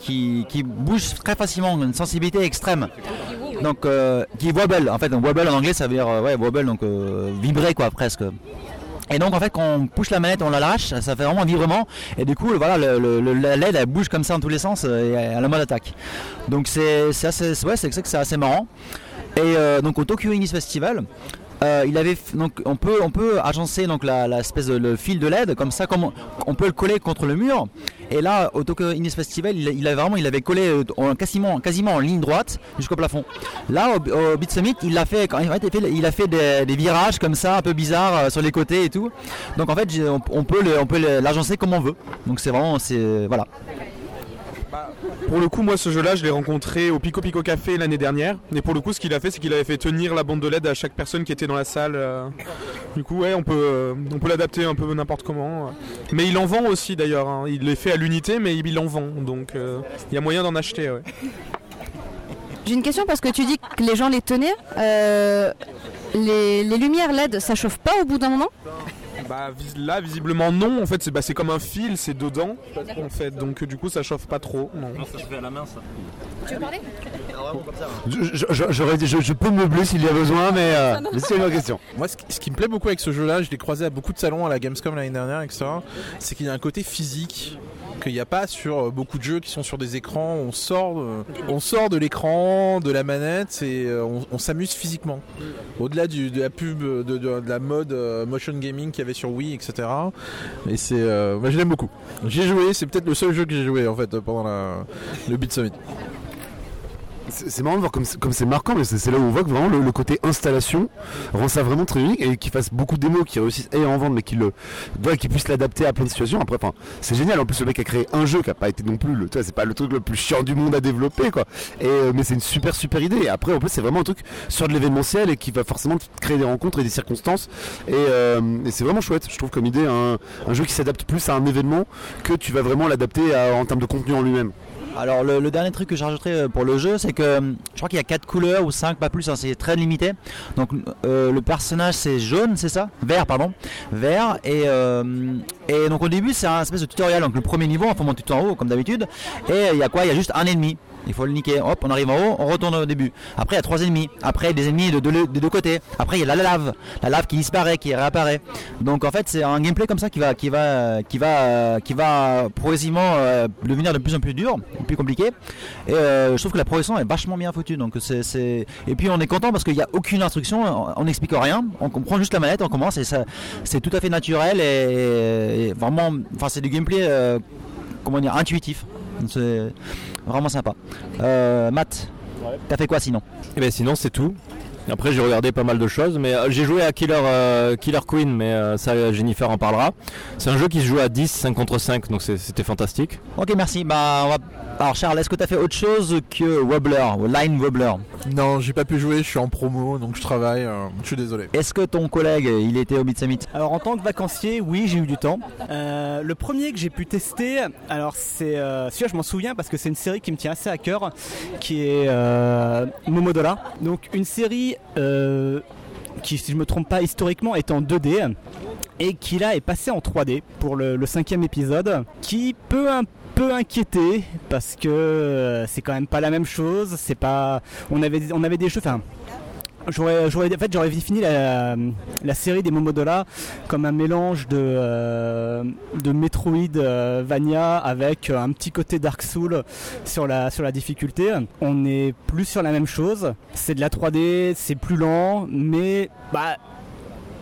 S1: qui bouge très facilement, une sensibilité extrême. Donc, euh, qui wobble. En fait, donc, wobble en anglais, ça veut dire euh, ouais, wobble, donc euh, vibrer quoi, presque. Et donc en fait quand on pousse la manette, on la lâche, ça fait vraiment un vibrement. Et du coup voilà le, la LED elle bouge comme ça dans tous les sens euh, et elle a le mode attaque. Donc c'est assez ouais c'est assez marrant. Et donc au Tokyo Indies Festival, euh, il avait donc on peut on peut agencer donc la, espèce de le fil de LED comme ça comme on, peut le coller contre le mur. Et là au Tokyo Indies Festival, il, avait vraiment il avait collé euh, en- quasiment quasiment en ligne droite jusqu'au plafond. Là au, au Beat Summit, il a fait il a fait, des, des virages comme ça un peu bizarres euh, sur les côtés et tout. Donc en fait on, peut on peut l'agencer comme on veut. Donc c'est vraiment c'est voilà.
S4: Pour le coup, moi, ce jeu-là, je l'ai rencontré au Pico Pico Café l'année dernière. Et pour le coup, ce qu'il a fait, c'est qu'il avait fait tenir la bande de LED à chaque personne qui était dans la salle. euh. Du coup, ouais, on peut, euh, on peut l'adapter un peu n'importe comment. Mais il en vend aussi d'ailleurs. hein. Il les fait à l'unité, mais il en vend. Donc, euh, il y a moyen d'en acheter.
S6: J'ai une question parce que tu dis que les gens les tenaient. Les, les lumières LED, ça chauffe pas au bout d'un moment?
S4: Bah vis- là, visiblement non. En fait, c'est bah, c'est comme un fil, c'est dedans. En fait, donc du coup, ça chauffe pas trop. Non.
S2: ça se fait à la main ça?
S6: Tu veux parler?
S5: Je, je- je- je- je peux meubler s'il y a besoin, mais euh, mais c'est une autre question.
S3: Moi, ce qui, ce qui me plaît beaucoup avec ce jeu-là, je l'ai croisé à beaucoup de salons à la Gamescom l'année dernière, etc. C'est qu'il y a un côté physique qu'il n'y a pas sur euh, beaucoup de jeux qui sont sur des écrans. On sort, de- l'écran, de la manette et euh, on, s'amuse physiquement. Au-delà de la pub, de, de- la mode euh, motion gaming qu'il y avait sur Wii, etc. Et c'est, euh, moi, je l'aime beaucoup. J'ai joué, c'est peut-être le seul jeu que j'ai joué en fait pendant la- le Beat Summit.
S5: C'est marrant de voir comme c'est- marquant, mais c'est là où on voit que vraiment le, côté installation rend ça vraiment très unique et qu'ils fassent beaucoup de démos qui réussissent à en vendre, mais qu'ils le, voilà, qu'ils puissent l'adapter à plein de situations. Après, enfin, c'est génial. En plus, le mec a créé un jeu qui a pas été non plus le, c'est pas le truc le plus chiant du monde à développer, quoi. Euh, mais c'est une super super idée. Après, en plus, c'est vraiment un truc sur de l'événementiel et qui va forcément créer des rencontres et des circonstances. Et, euh, et c'est vraiment chouette, je trouve, comme idée, un, jeu qui s'adapte plus à un événement que tu vas vraiment l'adapter en termes de contenu en lui-même.
S1: Alors le, dernier truc que je euh, pour le jeu, c'est que euh, je crois qu'il y a 4 couleurs ou 5, pas plus, hein, c'est très limité. Donc euh, le personnage c'est jaune, c'est ça? Vert, pardon. Vert. Et, et donc au début c'est un espèce de tutoriel. Donc le premier niveau, on faut monter tout en haut comme d'habitude. Et il y a quoi? Il y a juste un ennemi. Il faut le niquer. Hop, on arrive en haut, on retourne au début. Après, il y a trois ennemis. Après, des ennemis de, de- des deux côtés. Après, il y a la lave. La lave qui disparaît, qui réapparaît. Donc, en fait, c'est un gameplay comme ça qui va, qui va, qui va, qui va progressivement euh, devenir de plus en plus dur, plus compliqué. Et euh, je trouve que la progression est vachement bien foutue. Donc. Et puis, on est content parce qu'il n'y a aucune instruction. On- n'explique rien. On comprend juste la manette, on commence et c'est tout à fait naturel et, et vraiment, enfin, c'est du gameplay, euh, comment dire, intuitif. C'est vraiment sympa. Euh, Matt, t'as fait quoi sinon
S2: Et ben sinon c'est tout. Après j'ai regardé pas mal de choses, mais euh, j'ai joué à Killer, euh, Killer Queen, mais euh, ça Jennifer en parlera. C'est un jeu qui se joue à 10, 5 contre 5, donc c'était fantastique.
S1: Ok, merci. Bah, on va... Alors, Charles, est-ce que t'as fait autre chose que Wobbler, ou Line Wobbler?
S3: Non, j'ai pas pu jouer, je suis en promo, donc je travaille. euh, je suis désolé.
S1: Est-ce que ton collègue, il était au Summit
S7: Alors en tant que vacancier, oui, j'ai eu du temps. Euh, le premier que j'ai pu tester, alors c'est euh, celui-là je m'en souviens parce que c'est une série qui me tient assez à cœur, qui est euh, Momodola. Donc une série euh, qui, si je me trompe pas, historiquement est en 2D et qui là est passé en 3D pour le, le cinquième épisode, qui peut un peu inquiéter parce que euh, c'est quand même pas la même chose. C'est pas, on avait, on avait des jeux, enfin. J'aurais, j'aurais, en fait, j'aurais défini la, la série des Momodola comme un mélange de, euh, de Metroidvania avec un petit côté Dark Soul sur la, sur la difficulté. On est plus sur la même chose. C'est de la 3D, c'est plus lent, mais bah,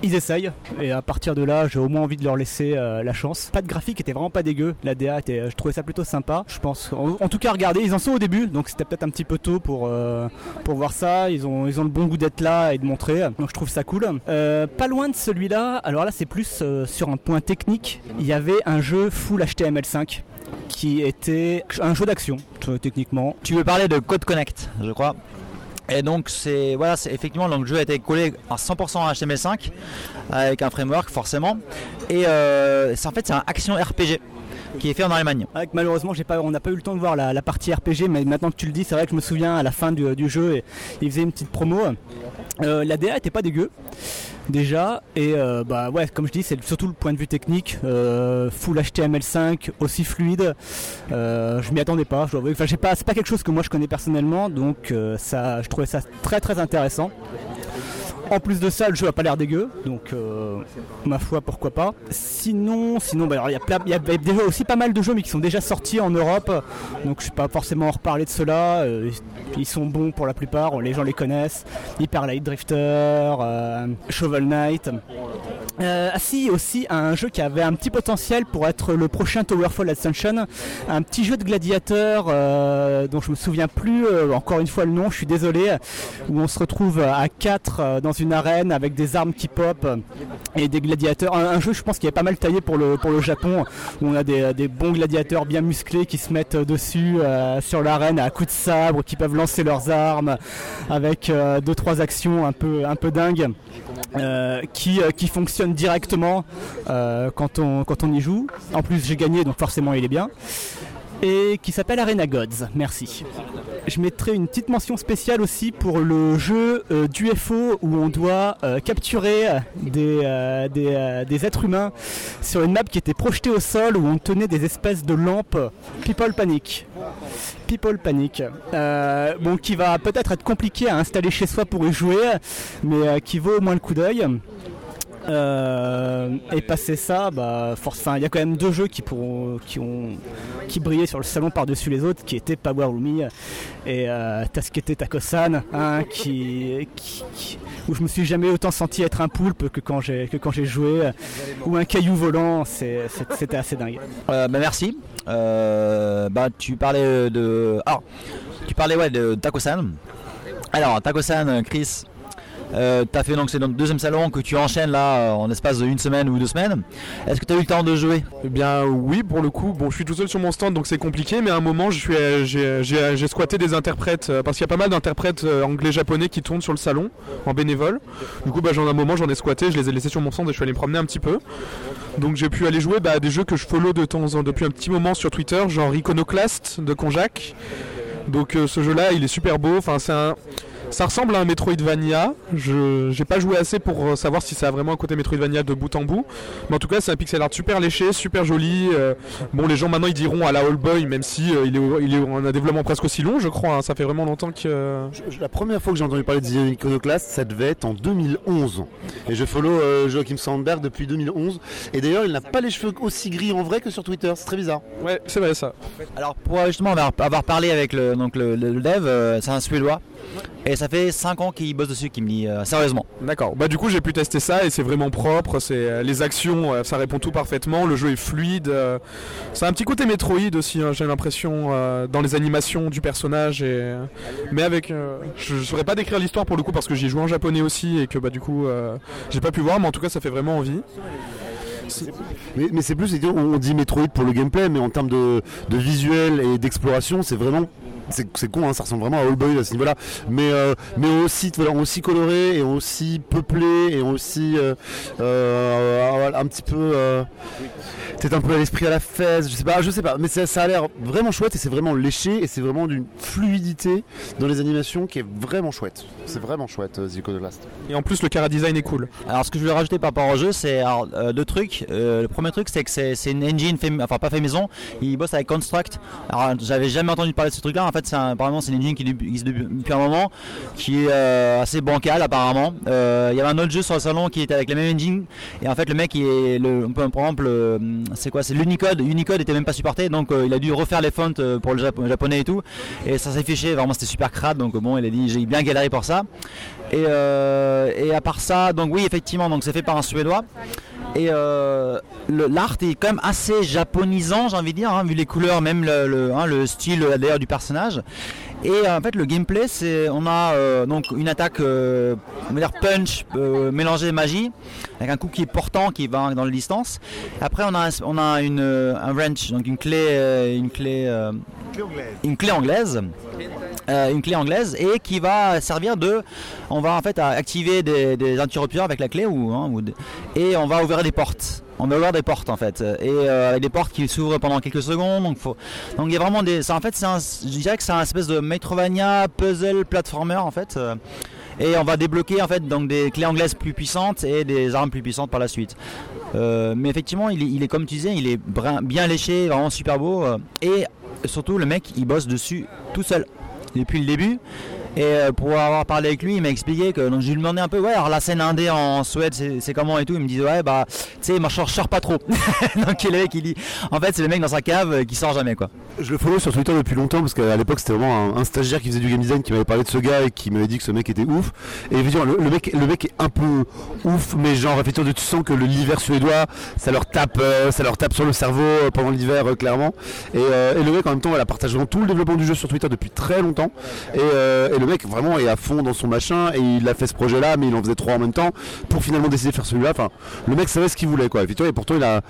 S7: ils essayent et à partir de là j'ai au moins envie de leur laisser euh, la chance. Pas de graphique était vraiment pas dégueu, la DA était, je trouvais ça plutôt sympa. Je pense, en, tout cas regardez, ils en sont au début donc c'était peut-être un petit peu tôt pour, euh, voir ça. Ils ont, le bon goût d'être là et de montrer, donc je trouve ça cool. Euh, pas loin de celui-là, alors là c'est plus sur un point technique, il y avait un jeu full HTML5 qui était un jeu d'action techniquement.
S1: Tu veux parler de Code Connect, je crois. Et donc c'est voilà, c'est effectivement le jeu a été collé à 100% en HTML5 avec un framework forcément. Et euh, c'est en fait c'est un action RPG qui est fait en Allemagne.
S7: malheureusement, j'ai pas, on n'a pas eu le temps de voir la, partie RPG, mais maintenant que tu le dis, c'est vrai que je me souviens à la fin du, jeu, et, il faisait une petite promo. Euh, la DA était pas dégueu déjà. Et euh, bah ouais comme je dis c'est surtout le point de vue technique euh, full HTML5 aussi fluide. Je m'y attendais pas je enfin j'ai pas c'est pas quelque chose que moi je connais personnellement donc ça je trouvais ça très très intéressant. En plus de ça, le jeu a pas l'air dégueu, donc euh, ma foi, pourquoi pas. Sinon, sinon, bah, il y, a déjà aussi pas mal de jeux, mais qui sont déjà sortis en Europe, donc je vais pas forcément en reparler de cela. Euh, ils sont bons pour la plupart, les gens les connaissent. Hyper Light Drifter, euh, Shovel Knight. Ah si, aussi un jeu qui avait un petit potentiel pour être le prochain Towerfall Ascension, un petit jeu de gladiateur dont je me souviens plus encore une fois le nom, je suis désolé, où on se retrouve à 4 dans une arène avec des armes qui pop et des gladiateurs. Un, jeu, je pense, qui est pas mal taillé pour le, pour le Japon, où on a des, bons gladiateurs bien musclés qui se mettent dessus euh, sur l'arène à coups de sabre, qui peuvent lancer leurs armes avec euh, deux trois actions un peu, un peu dingues. Euh, qui, qui fonctionnent directement quand, on, quand on y joue. En plus j'ai gagné donc forcément il est bien et qui s'appelle Arena Gods. Merci. Je mettrai une petite mention spéciale aussi pour le jeu euh, d'UFO où on doit euh, capturer des, euh, des, êtres humains sur une map qui était projetée au sol où on tenait des espèces de lampes People Panic. People Panic. bon, qui va peut-être être compliqué à installer chez soi pour y jouer, mais qui vaut au moins le coup d'œil. Euh, et passer ça, bah, il y a quand même deux jeux qui, pourront, qui, ont, qui brillaient sur le salon par-dessus les autres, qui étaient Power Rumi et euh, Taskete Takosan, hein, qui, où je me suis jamais autant senti être un poulpe que quand j'ai, joué, ou un caillou volant, c'était assez dingue.
S1: Euh, bah, merci. bah, tu parlais de. Ah, tu parlais ouais, de Takosan. Alors, Takosan, Chris, euh, tu as fait donc c'est le deuxième salon que tu enchaînes là euh, en espace d'une semaine ou deux semaines. Est-ce que tu as eu le temps de jouer?
S4: Eh bien oui pour le coup. Bon je suis tout seul sur mon stand donc c'est compliqué mais à un moment j'ai squatté des interprètes euh, parce qu'il y a pas mal d'interprètes anglais-japonais qui tournent sur le salon en bénévole. Du coup bah, j'en un moment j'en ai squatté, je les ai laissés sur mon stand et je suis allé me promener un petit peu. Donc j'ai pu aller jouer bah, à des jeux que je follow de temps en depuis un petit moment sur Twitter, genre Iconoclast de Konjac. Donc ce jeu là il est super beau, enfin c'est un ça ressemble à un Metroidvania. Je n'ai pas joué assez pour euh, savoir si ça a vraiment un côté Metroidvania de bout en bout. Mais en tout cas, c'est un pixel art super léché, super joli. Euh, bon, les gens maintenant ils diront à la All Boy, même si euh, il, est, il, est, en un développement presque aussi long, je crois. Hein. Ça fait vraiment longtemps que.
S5: la première fois que j'ai entendu parler de Iconoclast, ça devait être en 2011. Et je follow Joachim Sandberg depuis 2011. Et d'ailleurs, il n'a pas les cheveux aussi gris en vrai que sur Twitter. C'est très bizarre.
S4: Ouais, c'est vrai ça.
S1: Alors, pour justement avoir parlé avec le, donc le, le dev, c'est un Suédois. Et ça fait 5 ans qu'il bosse dessus, qu'il me dit euh, sérieusement.
S4: D'accord. Bah du coup j'ai pu tester ça et c'est vraiment propre. C'est euh, les actions, euh, ça répond tout parfaitement. Le jeu est fluide. c'est un petit côté Metroid aussi. Hein, j'ai l'impression dans les animations du personnage. Et mais avec, je, ne saurais pas décrire l'histoire pour le coup parce que j'y joue en japonais aussi et que bah du coup j'ai pas pu voir. Mais en tout cas ça fait vraiment envie.
S5: Mais, c'est plus, on dit Metroid pour le gameplay, mais en termes de, de visuel et d'exploration, c'est vraiment c'est con, hein, ça ressemble vraiment à All Boy à ce niveau-là, mais, euh, mais aussi, aussi coloré et aussi peuplé et aussi euh, euh, un petit peu peut-être un peu à l'esprit à la fesse, je sais pas, je sais pas, mais ça, a l'air vraiment chouette et c'est vraiment léché et c'est vraiment d'une fluidité dans les animations qui est vraiment chouette. C'est vraiment chouette, Zico de Last.
S4: Et en plus, le cara design est cool.
S1: Alors, ce que je voulais rajouter par rapport au jeu, c'est deux trucs. le premier truc, c'est que c'est une engine, fait, enfin pas fait maison, il bosse avec Construct. Alors, j'avais jamais entendu parler de ce truc-là. En fait, c'est apparemment c'est une engine qui existe depuis un moment, qui est euh, assez bancal apparemment. Euh, il y avait un autre jeu sur le salon qui était avec la même engine et en fait le mec il est le, par exemple c'est quoi c'est l'Unicode. Unicode était même pas supporté donc euh, il a dû refaire les fonts pour le japonais et tout et ça s'est fiché vraiment c'était super crade donc bon il a dit j'ai bien galéré pour ça. Et, euh, et à part ça, donc oui, effectivement, donc c'est fait par un Suédois. Et euh, l'art est quand même assez japonisant, j'ai envie de dire, hein, vu les couleurs, même le, le, hein, le style d'ailleurs du personnage. Et euh, en fait, le gameplay, c'est on a euh, donc une attaque, euh, on va dire punch euh, mélangée magie, avec un coup qui est portant, qui va dans la distance. Après, on a un, on a une un wrench, donc une clé, une clé, une clé anglaise. Une clé anglaise et qui va servir de on va en fait activer des, interrupteurs avec la clé ou, hein, et on va ouvrir des portes on va ouvrir des portes en fait et euh, des portes qui s'ouvrent pendant quelques secondes donc il y a vraiment des en fait je dirais que c'est un espèce de Metroidvania puzzle platformer en fait euh, et on va débloquer en fait donc des clés anglaises plus puissantes et des armes plus puissantes par la suite euh, mais effectivement, il est, comme tu disais, il est bien léché, vraiment super beau. et surtout, le mec, il bosse dessus tout seul depuis le début. Et euh, pour avoir parlé avec lui, il m'a expliqué que donc je lui demandais un peu, ouais, alors la scène indé en Suède, c'est comment et tout. Il me disait, ouais, bah, tu sais, moi je sors pas trop. donc le mec, il dit, en fait, c'est le mec dans sa cave euh, qui sort jamais quoi.
S5: Je le follow sur Twitter depuis longtemps parce qu'à l'époque c'était vraiment un, stagiaire qui faisait du game design qui m'avait parlé de ce gars et qui m'avait dit que ce mec était ouf. Et effectivement, le, le mec, le mec est un peu ouf, mais genre effectivement tu sens que l'hiver suédois, ça leur tape, euh, ça leur tape sur le cerveau pendant l'hiver clairement. Et, le mec en même temps, elle a partagé tout le développement du jeu sur Twitter depuis très longtemps. Le mec vraiment est à fond dans son machin et il a fait ce projet-là, mais il en faisait trois en même temps pour finalement décider de faire celui-là. Enfin, le mec savait ce qu'il voulait quoi. Et pourtant il a,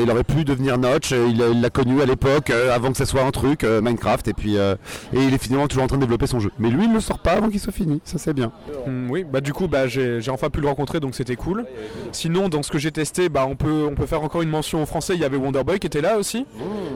S5: il aurait pu devenir Notch. euh, Il l'a connu à l'époque euh, avant que ça soit un truc euh, Minecraft et puis et il est finalement toujours en train de développer son jeu. Mais lui, il ne le sort pas avant qu'il soit fini. Ça c'est bien.
S4: Hmm, oui, bah du coup, bah, j'ai j'ai enfin pu le rencontrer, donc c'était cool. Sinon, dans ce que j'ai testé, bah, on, peut, on peut faire encore une mention en français. Il y avait Wonderboy qui était là aussi.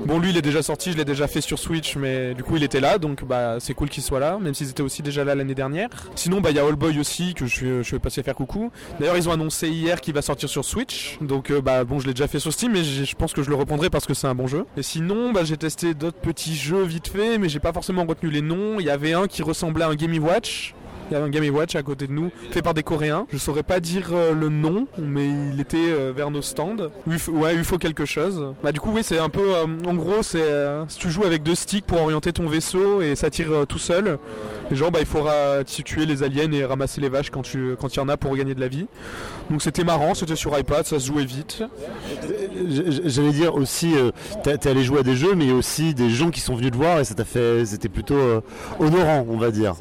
S4: Bon, lui, il est déjà sorti, je l'ai déjà fait sur Switch, mais du coup, il était là, donc bah, c'est cool qu'il soit là, même s'ils étaient aussi déjà là l'année dernière. Sinon, bah, il y a Allboy aussi, que je, je vais passer faire coucou. D'ailleurs, ils ont annoncé hier qu'il va sortir sur Switch, donc euh, bah, bon, je l'ai déjà fait sur Steam, mais je pense que je le reprendrai parce que c'est un bon jeu. Et sinon, bah, j'ai testé d'autres petits jeux vite fait, mais j'ai pas forcément retenu les noms. Il y avait un qui ressemblait à un Game Watch. Il y avait un Game Watch à côté de nous, fait par des Coréens. Je saurais pas dire euh, le nom, mais il était euh, vers nos stands. UFO, ouais, UFO quelque chose. Bah du coup, oui, c'est un peu, euh, en gros, c'est euh, si tu joues avec deux sticks pour orienter ton vaisseau et ça tire euh, tout seul. Et genre, bah il faudra tu- tuer les aliens et ramasser les vaches quand tu, quand il y en a pour gagner de la vie. Donc c'était marrant, c'était sur iPad, ça se jouait vite.
S5: J'allais dire aussi, euh, t'es allé jouer à des jeux, mais il y a aussi des gens qui sont venus te voir et ça t'a fait, c'était plutôt euh, honorant, on va dire.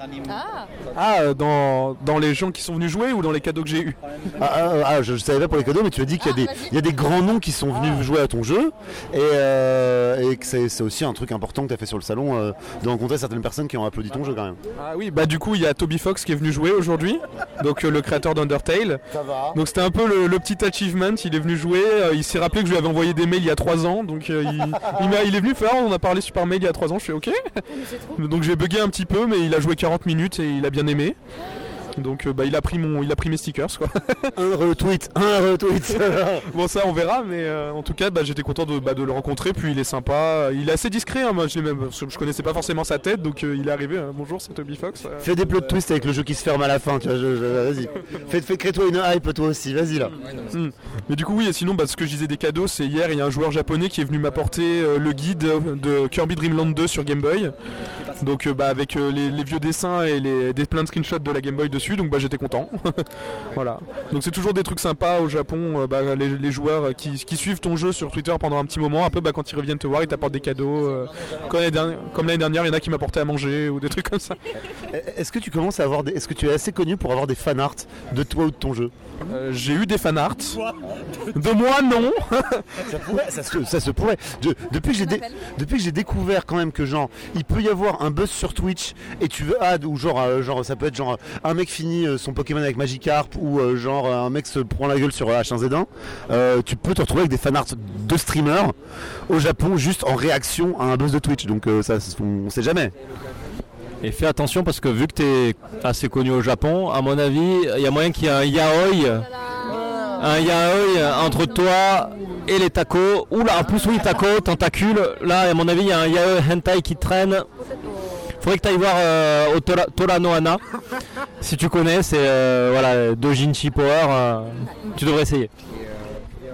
S4: Ah, euh, dans, dans les gens qui sont venus jouer ou dans les cadeaux que j'ai eu
S5: Ah, ah, ah, je, je savais pas pour les cadeaux, mais tu as dit qu'il y, a des- il y a des grands noms qui sont venus jouer à ton jeu et, euh, et que c'est c'est aussi un truc important que tu as fait sur le salon euh, de rencontrer certaines personnes qui ont applaudi ton jeu quand même.
S4: Ah oui, bah du coup il y a Toby Fox qui est venu jouer aujourd'hui, donc euh, le créateur d'Undertale. Donc c'était un peu le, le petit achievement, il est venu jouer, euh, il s'est rappelé que je lui avais envoyé des mails il y a 3 ans, donc euh, il, il, m'a- il est venu faire, on a parlé par mail il y a 3 ans, je fais ok. Donc j'ai bugué un petit peu, mais il a joué 40 minutes et il a bien aimé. Donc euh, bah, il a pris mon, il a pris mes stickers quoi.
S5: Un retweet, un retweet.
S4: bon ça on verra, mais euh, en tout cas bah, j'étais content de, bah, de le rencontrer, puis il est sympa, il est assez discret, hein, moi je, l'ai même, parce que je connaissais pas forcément sa tête, donc euh, il est arrivé, euh, bonjour c'est Toby Fox. euh.
S5: Fais des plot twists avec le jeu qui se ferme à la fin, tu vois, je- je- vas-y. Fais, fais crée-toi une hype toi aussi, vas-y là.
S4: Hmm. Mais du coup oui et sinon bah, ce que je disais des cadeaux c'est hier il y a un joueur japonais qui est venu m'apporter euh, le guide de Kirby Dream Land 2 sur Game Boy donc euh, bah, avec euh, les, les vieux dessins et les, des plein de screenshots de la Game Boy dessus donc bah, j'étais content. Voilà. Donc c'est toujours des trucs sympas au Japon euh, bah, les, les joueurs qui, qui suivent ton jeu sur Twitter pendant un petit moment. Un peu bah, quand ils reviennent te voir ils t'apportent des cadeaux euh, comme l'année dernière- comme l'année dernière il y en a qui m'apportaient à manger ou des trucs comme ça.
S5: Est-ce que tu commences à avoir des... Est-ce que tu es assez connu pour avoir des fanarts de toi ou de ton jeu?
S4: Euh, j'ai eu des fanarts de moi? Non.
S5: Ça, pourrait, ça, se, ça se pourrait. De- depuis que j'ai dé- depuis que j'ai découvert quand même que genre il peut y avoir un buzz sur Twitch et tu veux ah ou genre euh, genre ça peut être genre un mec finit euh, son Pokémon avec Magikarp ou euh, genre un mec se prend la gueule sur euh, H1Z1, euh, tu peux te retrouver avec des fanarts de streamers au Japon juste en réaction à un buzz de Twitch. Donc euh, ça on, sait jamais.
S2: Et fais attention parce que vu que tu es assez connu au Japon, à mon avis, il y a moyen qu'il y ait un yaoi, un yaoi entre toi et les tacos. Oula, en plus oui, tacos, tentacules. Là, à mon avis, il y un yaoi hentai qui traîne. Faudrait que tu ailles voir euh, au Tora, Tora no Hana. Si tu connais, c'est euh, voilà, Power. euh, tu devrais essayer.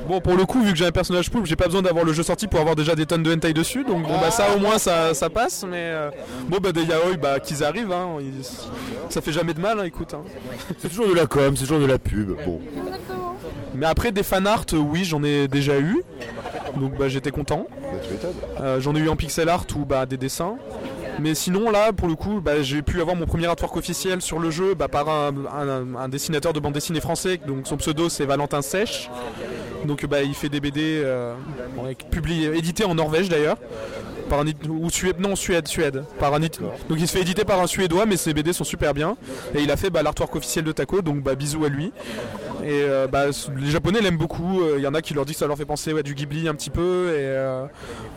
S4: Bon, pour le coup, vu que j'ai un personnage poulpe, j'ai pas besoin d'avoir le jeu sorti pour avoir déjà des tonnes de hentai dessus. Donc, bon, bah, ça au moins, ça, ça passe. Mais euh, bon, bah, des yaoi, bah, qu'ils arrivent, hein, ils- ça fait jamais de mal, hein, écoute. hein.
S5: C'est toujours de la com, c'est toujours de la pub. Bon.
S4: Mais après, des fan art, euh, oui, j'en ai déjà eu. Donc, bah, j'étais content. Euh, j'en ai eu en pixel art ou bah, des dessins. Mais sinon, là, pour le coup, bah, j'ai pu avoir mon premier artwork officiel sur le jeu bah, par un, dessinateur de bande dessinée français. Donc, son pseudo, c'est Valentin Sèche. Donc, bah, il fait des BD euh, en Norvège d'ailleurs. Par un, ou Suède, non Suède, Suède. Par un, donc il se fait éditer par un Suédois, mais ses BD sont super bien. Et il a fait l'artwork officiel de Taco, donc bisous à lui. Et euh, bah, les Japonais l'aiment beaucoup. Il y en a qui leur disent que ça leur fait penser à du Ghibli un petit peu. Et euh,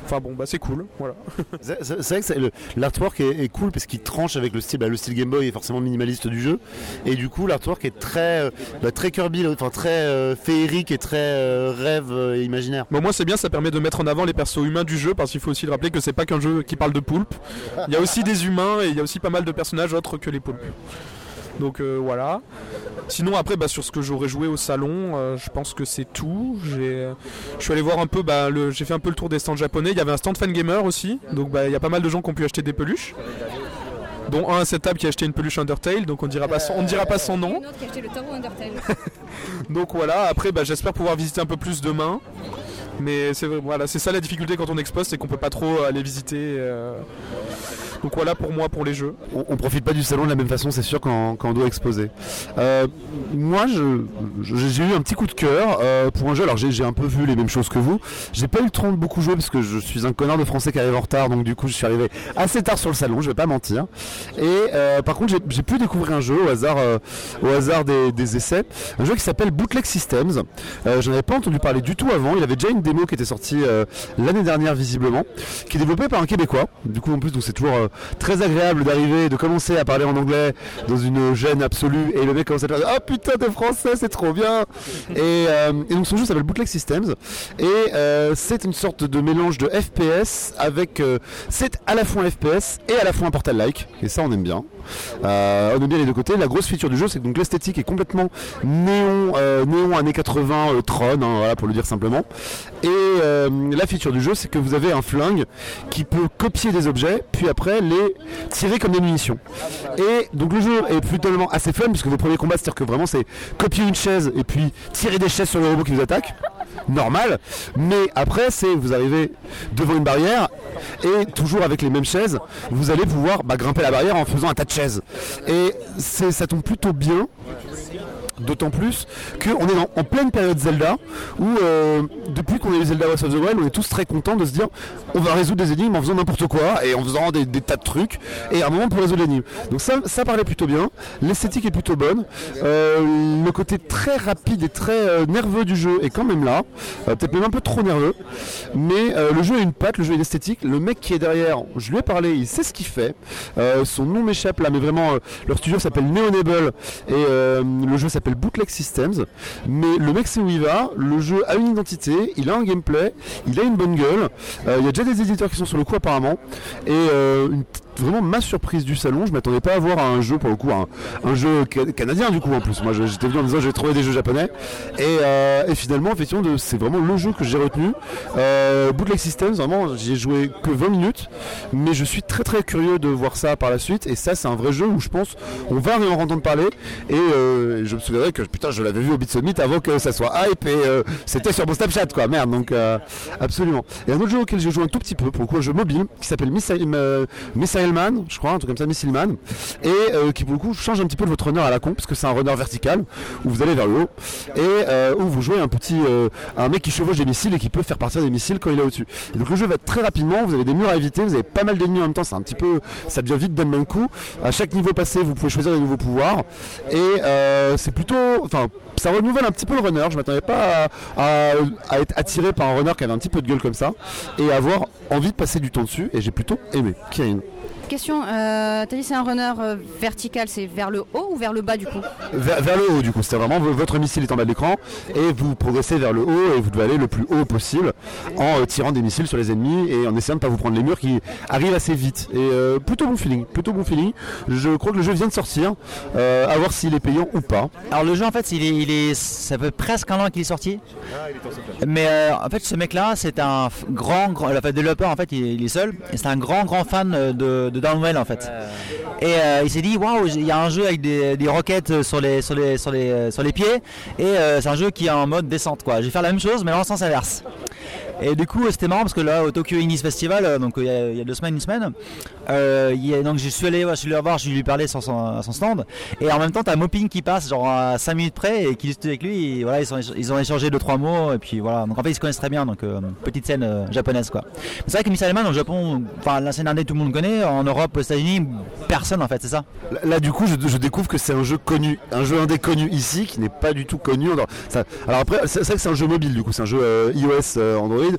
S4: enfin bon, bah c'est cool. Voilà.
S5: C'est vrai que l'artwork est, est cool parce qu'il tranche avec le style. bah, le style Game Boy est forcément minimaliste du jeu. Et du coup, l'artwork est très, euh, bah, très Kirby, enfin très euh, féerique et très euh, rêve euh, et imaginaire.
S4: Bon, moi c'est bien, ça permet de mettre en avant les persos humains du jeu parce qu'il faut aussi le rappeler que c'est pas qu'un jeu qui parle de poulpes. Il y a aussi des humains et il y a aussi pas mal de personnages autres que les poulpes. Donc euh, voilà. Sinon après bah, sur ce que j'aurais joué au salon, euh, je pense que c'est tout. J'ai, je suis allé voir un peu, bah, le, j'ai fait un peu le tour des stands japonais. Il y avait un stand fangamer aussi, donc bah, il y a pas mal de gens qui ont pu acheter des peluches. Dont un à cette table qui a acheté une peluche Undertale, donc on dira pas son, on ne dira pas son nom.
S6: Une autre qui a acheté le tarot Undertale.
S4: Donc voilà, après bah, j'espère pouvoir visiter un peu plus demain. Mais c'est voilà, c'est ça la difficulté quand on expose, c'est qu'on peut pas trop aller visiter. euh. Donc voilà pour moi pour les jeux.
S5: On, on profite pas du salon de la même façon, c'est sûr, quand, on doit exposer. Euh, moi, je- je- j'ai eu un petit coup de cœur euh, pour un jeu. Alors, j'ai un peu vu les mêmes choses que vous. J'ai pas eu le temps de beaucoup jouer parce que je suis un connard de français qui arrive en retard, donc du coup, je suis arrivé assez tard sur le salon. Je vais pas mentir. Et par contre, j'ai- pu découvrir un jeu au hasard, au hasard des, des essais, un jeu qui s'appelle Bootleg Systems. Euh, J'en avais pas entendu parler du tout avant. Il avait déjà une démo qui était sortie euh, l'année dernière visiblement, qui est développée par un Québécois. Du coup, en plus, donc c'est toujours euh, très agréable d'arriver, de commencer à parler en anglais dans une gêne absolue, et le mec commence à dire oh putain de français, c'est trop bien. Et, euh, et donc son jeu s'appelle Bootleg Systems, et c'est une sorte de mélange de FPS avec, c'est à la fois un FPS et à la fois un Portal-like, et ça on aime bien. Euh, on aime bien les deux côtés. La grosse feature du jeu, c'est que donc l'esthétique est complètement néon, euh, néon années 80 euh, Tron, hein, voilà pour le dire simplement. Et la feature du jeu, c'est que vous avez un flingue qui peut copier des objets, puis après les tirer comme des munitions. Et donc le jeu est plutôt assez fun, puisque vos premiers combats, c'est-à-dire que vraiment c'est copier une chaise et puis tirer des chaises sur le robot qui vous attaque. Normal, mais après c'est vous arrivez devant une barrière et toujours avec les mêmes chaises, vous allez pouvoir bah, grimper la barrière en faisant un tas de chaises. Et c'est- ça tombe plutôt bien. D'autant plus qu'on est en, pleine période Zelda où euh, depuis qu'on a eu Zelda Breath of the Wild, on est tous très contents de se dire on va résoudre des énigmes en faisant n'importe quoi et en faisant des, tas de trucs et à un moment pour résoudre l'énigme. Donc ça, ça parlait plutôt bien, l'esthétique est plutôt bonne, Euh, le côté très rapide et très euh, nerveux du jeu est quand même là, peut-être même un peu trop nerveux, mais le jeu a une patte, le jeu une esthétique, le mec qui est derrière, je lui ai parlé, il sait ce qu'il fait, son nom m'échappe là, mais vraiment leur studio s'appelle Neonable et le jeu s'appelle Bootleg Systems. Mais le mec sait où il va, le jeu a une identité, il a un gameplay, il a une bonne gueule. Euh, Il y a déjà des éditeurs qui sont sur le coup apparemment. Et euh, vraiment ma surprise du salon, je m'attendais pas à voir un jeu pour le coup, un, jeu ca- canadien du coup en plus. Moi j'étais venu en disant je vais trouver des jeux japonais. Et, euh, finalement effectivement c'est vraiment le jeu que j'ai retenu. Bootleg Systems, vraiment j'y ai joué que 20 minutes. Mais je suis très très curieux de voir ça par la suite. Et ça c'est un vrai jeu où je pense on va en entendre parler. Et euh, je souviendrai que putain je l'avais vu au Beat Summit avant que ça soit hype et euh, c'était sur mon Snapchat quoi merde donc euh, absolument. Et un autre jeu auquel j'ai joué un tout petit peu pour le coup un jeu mobile qui s'appelle Missile, euh, Missile Man je crois un truc comme ça Missile Man et qui pour le coup change un petit peu de votre runner à la con parce que c'est un runner vertical où vous allez vers le haut et où vous jouez un petit un mec qui chevauche des missiles et qui peut faire partir des missiles quand il est au-dessus. Donc le jeu va très rapidement, vous avez des murs à éviter, vous avez pas mal d'ennemis en même temps, c'est un petit peu ça devient vite d'un même coup. À chaque niveau passé, vous pouvez choisir des nouveaux pouvoirs et c'est ça renouvelle un petit peu le runner. Je m'attendais pas à être attiré par un runner qui avait un petit peu de gueule comme ça et avoir envie de passer du temps dessus. Et j'ai plutôt aimé. Kirin.
S6: Question, euh, t'as dit c'est un runner euh, vertical, c'est vers le haut ou vers le bas du coup
S5: vers, vers le haut du coup. C'est vraiment votre missile est en bas de l'écran et vous progressez vers le haut et vous devez aller le plus haut possible en euh, tirant des missiles sur les ennemis et en essayant de ne pas vous prendre les murs qui arrivent assez vite. Et euh, plutôt bon feeling, plutôt bon feeling. Je crois que le jeu vient de sortir. Euh, à voir s'il est payant ou pas.
S1: Alors le jeu en fait il est, il est ça fait presque un an qu'il est sorti. Mais euh, en fait ce mec là c'est un grand, grand le développeur en fait il, est- il est seul et c'est un grand grand fan euh, de, de Downwell en fait. Et euh, il s'est dit waouh il y a un jeu avec des, des roquettes sur les sur les sur les euh, sur les pieds et euh, c'est un jeu qui est en mode descente quoi. Je vais faire la même chose mais dans le sens inverse. Et du coup c'était marrant parce que là au Tokyo Inis Festival donc il y, a, il y a deux semaines une semaine euh, il a- donc je suis allé ouais, je suis allé le voir je lui ai parlé sur son, son stand. Et en même temps t'as Moping qui passe genre à 5 minutes près et qui discute avec lui voilà ils, sont, ils ont échangé deux trois mots et puis voilà. Donc en fait ils se connaissent très bien donc euh, petite scène euh, japonaise quoi. C'est vrai que Miss Aleman au Japon enfin la scène indé tout le monde connaît. En Europe aux États-Unis personne en fait c'est ça.
S5: Là, du coup, je, découvre que c'est un jeu connu, un jeu indé connu ici, qui n'est pas du tout connu. ça- alors après, c'est vrai que c'est un jeu mobile, du coup, c'est un jeu euh, iOS, Android.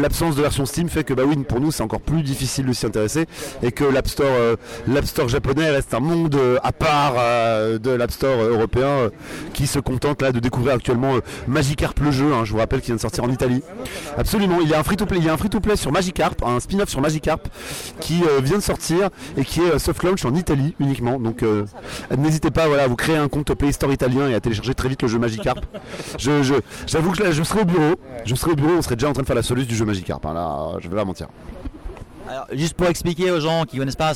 S5: L'absence de version Steam fait que, bah oui, pour nous, c'est encore plus difficile de s'y intéresser, et que l'App Store, euh, l'App Store japonais reste un monde euh, à part euh, de l'App Store européen, qui se contente là de découvrir actuellement Magikarp le jeu. hein, je vous rappelle qu'il vient de sortir en Italie. Absolument, il y a un free-to-play, il y a un free-to-play sur Magikarp, un spin-off sur Magikarp qui vient de sortir et qui est soft launch en Italie uniquement. Donc n'hésitez pas voilà, à vous créer un compte Play Store italien et à télécharger très vite le jeu Magikarp. Je, je- j'avoue que là, je serai au bureau, je serai au bureau, on serait déjà en train de faire la solution du jeu Magikarp. hein, là, je vais pas mentir.
S1: Juste pour expliquer aux gens qui connaissent pas,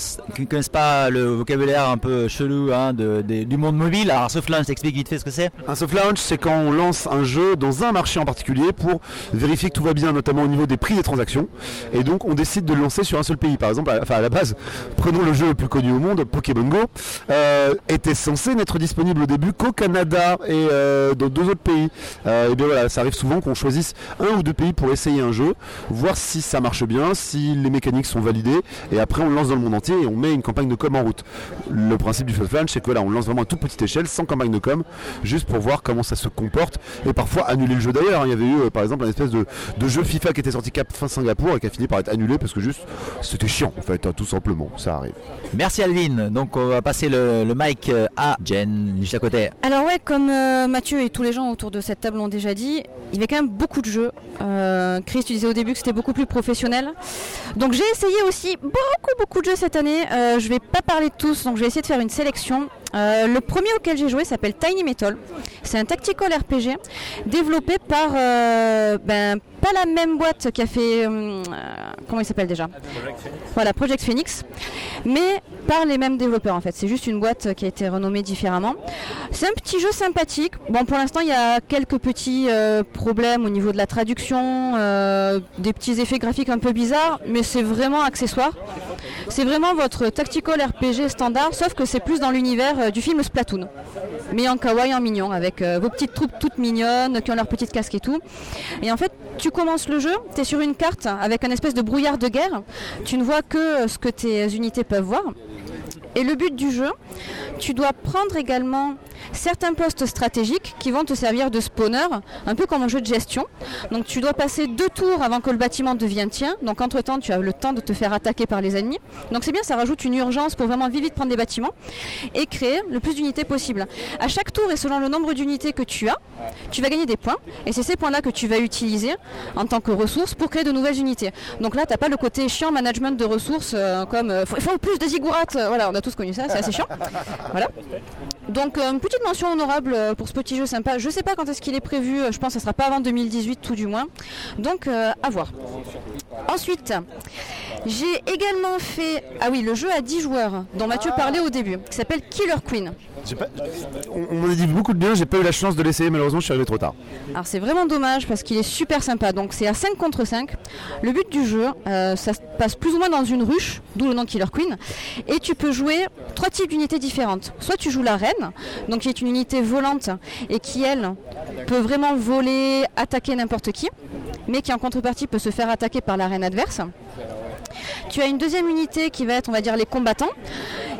S1: connaissent pas le vocabulaire un peu chelou hein, du monde mobile, alors sauf là, je t'explique vite fait ce que c'est.
S5: Un soft launch, c'est quand on lance un jeu dans un marché en particulier pour vérifier que tout va bien, notamment au niveau des prix des transactions. Et donc, on décide de le lancer sur un seul pays. Par exemple, à, enfin, à la base, prenons le jeu le plus connu au monde, Pokémon Go, euh, était censé n'être disponible au début qu'au Canada et euh, dans deux autres pays. Euh, et bien voilà, ça arrive souvent qu'on choisisse un ou deux pays pour essayer un jeu, voir si ça marche bien, si les mécaniques sont validées, et après on le lance dans le monde entier et on met une campagne de com en route. Le principe du soft launch, c'est que là, on lance vraiment à toute petite échelle, sans campagne de com, juste pour voir comment ça se comporte et parfois annuler le jeu d'ailleurs. hein. Il y avait eu euh, par exemple un espèce de, de jeu FIFA qui était sorti cap fin Singapour et qui a fini par être annulé parce que juste c'était chiant en fait, hein, tout simplement. Ça arrive.
S1: Merci Alvin. Donc on va passer le, le mic euh, à Jen, juste à côté.
S6: Alors ouais, comme euh, Mathieu et tous les gens autour de cette table l'ont déjà dit, il y avait quand même beaucoup de jeux. Euh, Chris, tu disais au début que c'était beaucoup plus professionnel. Donc j'ai essayé aussi beaucoup beaucoup de jeux cette année. Euh, je vais pas parler de tous, donc je vais essayer de faire une sélection. Euh, le premier auquel j'ai joué s'appelle Tiny Metal. C'est un tactical RPG développé par euh, ben, pas la même boîte qui a fait hum, euh, comment il s'appelle déjà Voilà Project Phoenix, mais par les mêmes développeurs en fait. C'est juste une boîte qui a été renommée différemment. C'est un petit jeu sympathique. Bon, pour l'instant, il y a quelques petits euh, problèmes au niveau de la traduction, euh, des petits effets graphiques un peu bizarres, mais c'est vraiment accessoire. C'est vraiment votre tactical RPG standard, sauf que c'est plus dans l'univers euh, du film Splatoon. Mais en kawaii, en mignon, avec euh, vos petites troupes toutes mignonnes, qui ont leurs petites casques et tout. Et en fait, tu commences le jeu, tu es sur une carte avec un espèce de brouillard de guerre. Tu ne vois que ce que tes unités peuvent voir. Et le but du jeu, tu dois prendre également certains postes stratégiques qui vont te servir de spawner, un peu comme un jeu de gestion. Donc tu dois passer deux tours avant que le bâtiment devienne tien. Donc entre-temps, tu as le temps de te faire attaquer par les ennemis. Donc c'est bien, ça rajoute une urgence pour vraiment vite vite prendre des bâtiments et créer le plus d'unités possible. À chaque tour et selon le nombre d'unités que tu as, tu vas gagner des points et c'est ces points-là que tu vas utiliser en tant que ressources pour créer de nouvelles unités. Donc là, tu n'as pas le côté chiant management de ressources euh, comme euh, faut- il faut plus de zigourats. Euh, Voilà, on a tous connu ça, c'est assez chiant. Voilà. Donc euh, petite mention honorable euh, pour ce petit jeu sympa. Je sais pas quand est-ce qu'il est prévu, euh, je pense que ce sera pas avant 2018 tout du moins. Donc euh, à voir. Ensuite, j'ai également fait ah oui, le jeu à 10 joueurs dont Mathieu parlait au début, qui s'appelle Killer Queen.
S5: Pas- on, a dit beaucoup de bien, j'ai pas eu la chance de l'essayer, malheureusement je suis arrivé trop tard.
S6: Alors c'est vraiment dommage parce qu'il est super sympa. Donc c'est à 5 contre 5. Le but du jeu, euh, ça se passe plus ou moins dans une ruche, d'où le nom Killer Queen. Et tu peux jouer trois types d'unités différentes. Soit tu joues la reine, donc qui est une unité volante et qui elle peut vraiment voler, attaquer n'importe qui, mais qui en contrepartie peut se faire attaquer par la reine adverse. Tu as une deuxième unité qui va être, on va dire, les combattants.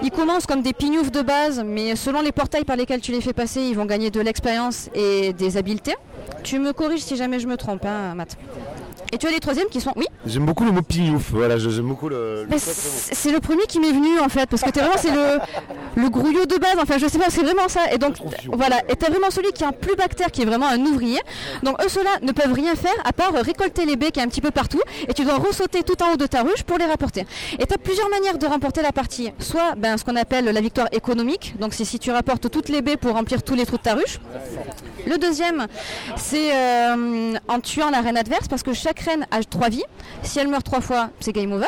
S6: Ils commencent comme des pignoufs de base, mais selon les portails par lesquels tu les fais passer, ils vont gagner de l'expérience et des habiletés. Tu me corriges si jamais je me trompe, hein, Matt. Et tu as les troisièmes qui sont, oui,
S5: J'aime beaucoup le mot pignouf. Voilà, j'aime beaucoup le.
S6: c'est c'est le premier qui m'est venu en fait, parce que t'es vraiment c'est le le grouillot de base. Enfin, je sais pas, c'est vraiment ça. Et donc voilà, et t'as vraiment celui qui est un plus bactère, qui est vraiment un ouvrier. Donc eux ceux-là ne peuvent rien faire à part récolter les baies qui est un petit peu partout, et tu dois ressauter tout en haut de ta ruche pour les rapporter. Et t'as plusieurs manières de remporter la partie. Soit ben, ce qu'on appelle la victoire économique. Donc c'est si tu rapportes toutes les baies pour remplir tous les trous de ta ruche. Le deuxième, c'est euh, en tuant la reine adverse parce que chaque reine a trois vies. Si elle meurt trois fois, c'est game over.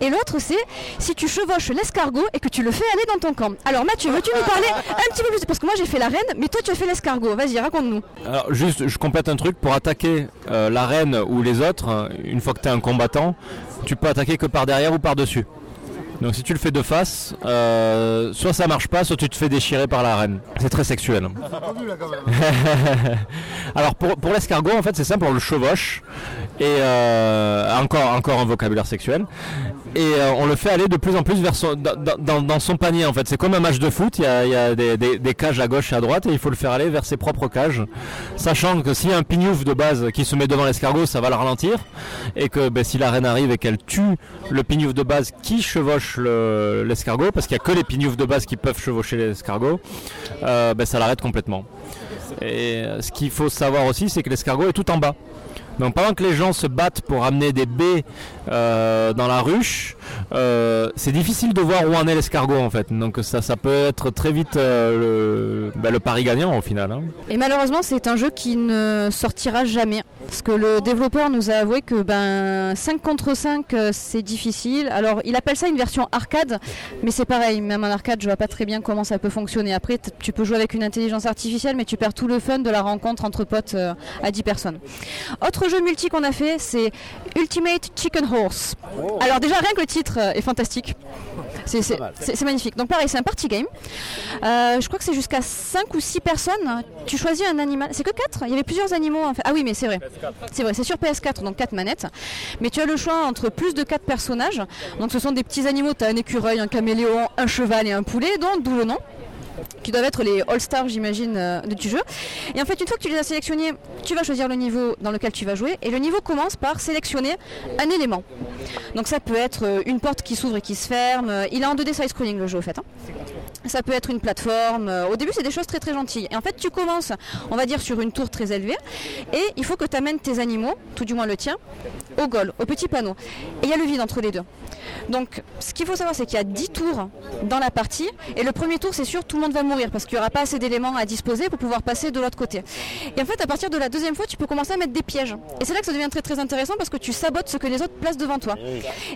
S6: Et l'autre, c'est si tu chevauches l'escargot et que tu le fais aller dans ton camp. Alors Mathieu, veux-tu nous parler un petit peu plus? Parce que moi j'ai fait la reine, mais toi tu as fait l'escargot. Vas-y, raconte-nous.
S2: Alors juste, je complète un truc, pour attaquer euh, la reine ou les autres, une fois que tu es un combattant, tu peux attaquer que par derrière ou par dessus. Donc si tu le fais de face, euh, soit ça marche pas, soit tu te fais déchirer par la reine. C'est très sexuel. Alors pour, pour l'escargot, en fait, c'est simple, on le chevauche. Et euh, encore, encore un vocabulaire sexuel. Et euh, on le fait aller de plus en plus vers son, dans, son panier en fait. C'est comme un match de foot, il y a, des, cages à gauche et à droite et il faut le faire aller vers ses propres cages. Sachant que s'il y a un pignouf de base qui se met devant l'escargot, ça va le ralentir. Et que ben, si la reine arrive et qu'elle tue le pignouf de base qui chevauche le- l'escargot, parce qu'il n'y a que les pignoufs de base qui peuvent chevaucher l'escargot, euh, ben, ça l'arrête complètement. Et ce qu'il faut savoir aussi, c'est que l'escargot est tout en bas. Donc pendant que les gens se battent pour amener des baies euh, dans la ruche, euh, c'est difficile de voir où en est l'escargot en fait. Donc ça, ça peut être très vite euh, le, ben, le pari gagnant au final. hein.
S6: Et malheureusement, c'est un jeu qui ne sortira jamais. Parce que le développeur nous a avoué que ben 5 contre 5 euh, c'est difficile. Alors il appelle ça une version arcade, mais c'est pareil, même en arcade je vois pas très bien comment ça peut fonctionner. Après tu peux jouer avec une intelligence artificielle mais tu perds tout le fun de la rencontre entre potes à 10 personnes. Autre jeu multi qu'on a fait c'est Ultimate Chicken Horse. Alors déjà rien que le titre euh, est fantastique. C'est magnifique. Donc pareil c'est un party game. Euh, je crois que c'est jusqu'à 5 ou 6 personnes. Tu choisis un animal. C'est que 4 Il y avait plusieurs animaux. En fait. Ah oui, mais c'est vrai. C'est vrai, c'est sur PS4, donc 4 manettes. Mais tu as le choix entre plus de 4 personnages. Donc ce sont des petits animaux. Tu as un écureuil, un caméléon, un cheval et un poulet, donc d'où le nom qui doivent être les All-Stars, j'imagine, euh, du jeu. Et en fait, une fois que tu les as sélectionnés, tu vas choisir le niveau dans lequel tu vas jouer. Et le niveau commence par sélectionner un élément. Donc ça peut être euh, une porte qui s'ouvre et qui se ferme. Euh, Il est en 2D side-scrolling le jeu, au fait. hein. Ça peut être une plateforme. Euh, Au début, c'est des choses très très gentilles. Et en fait, tu commences, on va dire, sur une tour très élevée. Et il faut que tu amènes tes animaux, tout du moins le tien, au goal, au petit panneau. Et il y a le vide entre les deux. Donc, ce qu'il faut savoir, c'est qu'il y a 10 tours dans la partie. Et le premier tour, c'est sûr, tout le monde va mourir parce qu'il n'y aura pas assez d'éléments à disposer pour pouvoir passer de l'autre côté. Et en fait, à partir de la deuxième fois, tu peux commencer à mettre des pièges. Et c'est là que ça devient très très intéressant parce que tu sabotes ce que les autres placent devant toi.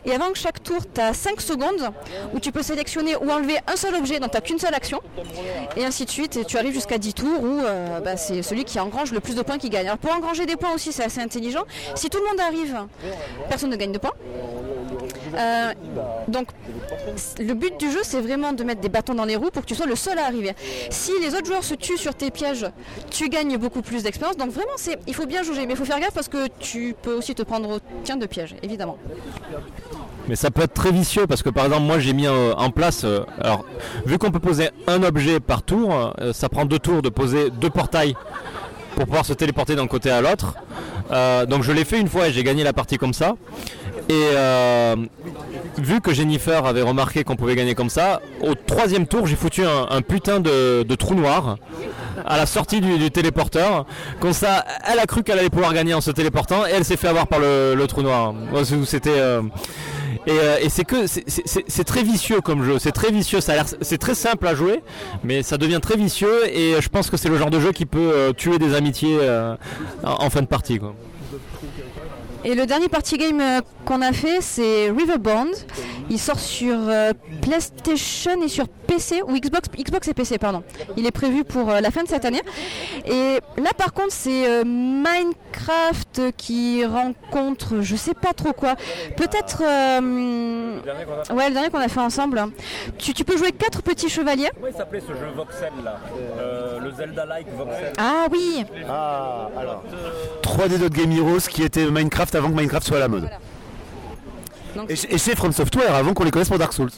S6: Et avant que chaque tour, tu as 5 secondes où tu peux sélectionner ou enlever un seul objet, donc tu n'as qu'une seule action. Et ainsi de suite. Et tu arrives jusqu'à 10 tours où euh, bah, c'est celui qui engrange le plus de points qui gagne. Alors pour engranger des points aussi, c'est assez intelligent. Si tout le monde arrive, personne ne gagne de points. Euh, donc le but du jeu c'est vraiment de mettre des bâtons dans les roues pour que tu sois le seul à arriver. Si les autres joueurs se tuent sur tes pièges, tu gagnes beaucoup plus d'expérience. Donc vraiment c'est il faut bien juger, mais il faut faire gaffe parce que tu peux aussi te prendre au tien de piège, évidemment.
S2: Mais ça peut être très vicieux parce que par exemple moi j'ai mis euh, en place, euh, alors vu qu'on peut poser un objet par tour, euh, ça prend deux tours de poser deux portails pour pouvoir se téléporter d'un côté à l'autre. Donc je l'ai fait une fois et j'ai gagné la partie comme ça. Et euh, vu que Jennifer avait remarqué qu'on pouvait gagner comme ça, au troisième tour j'ai foutu un, putain de, trou noir à la sortie du, téléporteur. Comme ça, elle a cru qu'elle allait pouvoir gagner en se téléportant et elle s'est fait avoir par le, trou noir. C'était euh, et, euh, et c'est que c'est- très vicieux comme jeu, c'est très vicieux, ça c'est très simple à jouer, mais ça devient très vicieux et je pense que c'est le genre de jeu qui peut tuer des amitiés en, fin de partie.
S6: Et le dernier party game euh, qu'on a fait, c'est Riverbond. Il sort sur euh, PlayStation et sur PC, ou Xbox, Xbox et PC, pardon. Il est prévu pour euh, la fin de cette année. Et là, par contre, c'est Minecraft qui rencontre, je sais pas trop quoi. Peut-être. euh, ouais, le dernier qu'on a fait ensemble. Tu, tu peux jouer quatre petits chevaliers.
S2: Comment il s'appelait ce jeu Voxel là Le Zelda-like Voxel
S6: Ah oui
S5: Ah, alors. 3D Dot Game Heroes qui était Minecraft avant que Minecraft soit à la mode.
S6: Donc-
S5: Et, et chez From Software avant qu'on les connaisse pour Dark Souls.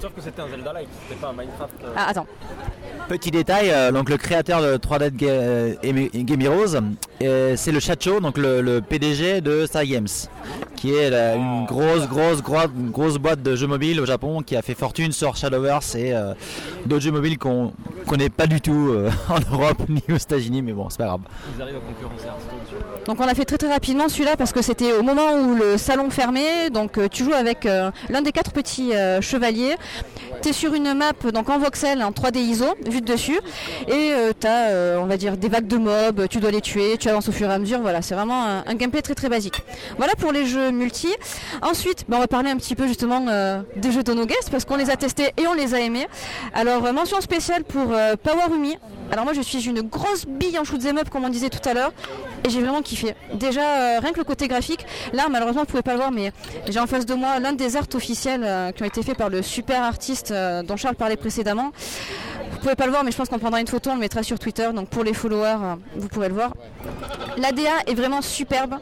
S2: Sauf que c'était un Zelda-like, c'était pas un Minecraft.
S6: Ah, attends.
S1: Petit détail, euh, donc le créateur de 3D Ga- euh, Game Heroes et c'est le Chacho, donc le, le PDG de Star Games, qui est la- une grosse, grosse, grosse, grosse boîte de jeux mobiles au Japon qui a fait fortune sur Shadowverse et euh, d'autres jeux mobiles qu'on connaît pas du tout euh, en Europe ni aux États-Unis, mais bon, c'est pas grave.
S2: Ils arrivent à concurrencer Hearthstone sur-
S6: Donc on l'a fait très très rapidement celui-là parce que c'était au moment où le salon fermait. Donc euh, tu joues avec euh, l'un des quatre petits euh, chevaliers. Tu es sur une map donc en voxel en 3D ISO dessus et tu as on va dire des vagues de mobs, tu dois les tuer, tu avances au fur et à mesure. Voilà, c'est vraiment un, gameplay très très basique. Voilà pour les jeux multi. Ensuite, bah, on va parler un petit peu justement euh, des jeux de nos guests parce qu'on les a testés et on les a aimés. Alors euh, mention spéciale pour euh, Power Umi. Alors moi je suis une grosse bille en shoot 'em up comme on disait tout à l'heure et j'ai vraiment kiffé. Déjà euh, rien que le côté graphique, là malheureusement vous pouvez pas le voir mais j'ai en face de moi l'un des arts officiels euh, qui ont été faits par le super artiste euh, dont Charles parlait précédemment. Vous pouvez pas le voir mais je pense qu'on prendra une photo, on le mettra sur Twitter donc pour les followers euh, vous pourrez le voir. L'ADA est vraiment superbe.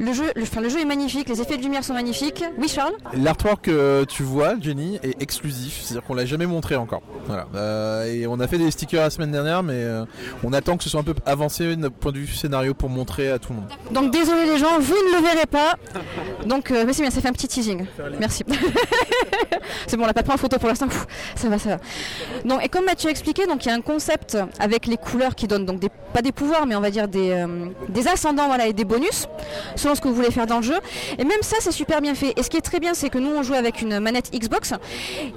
S6: Le jeu, le, enfin, le jeu est magnifique, les effets de lumière sont magnifiques. Oui Charles?
S3: L'artwork que tu vois, Jenny, est exclusif, c'est-à-dire qu'on l'a jamais montré encore. Voilà. Euh, et on a fait des stickers la semaine dernière, mais euh, on attend que ce soit un peu avancé d'un point de vue scénario pour montrer à tout le monde.
S6: Donc désolé les gens, vous ne le verrez pas. Donc euh, mais c'est bien, ça fait un petit teasing. Merci. c'est bon, on n'a pas pris en photo pour l'instant. Ça va, ça va. Donc et comme Mathieu a expliqué, donc il y a un concept avec les couleurs qui donnent donc des, pas des pouvoirs, mais on va dire des, euh, des ascendants, voilà, et des bonus selon ce que vous voulez faire dans le jeu. Et même ça, c'est super bien fait. Et ce qui est très bien, c'est que nous on joue avec une manette Xbox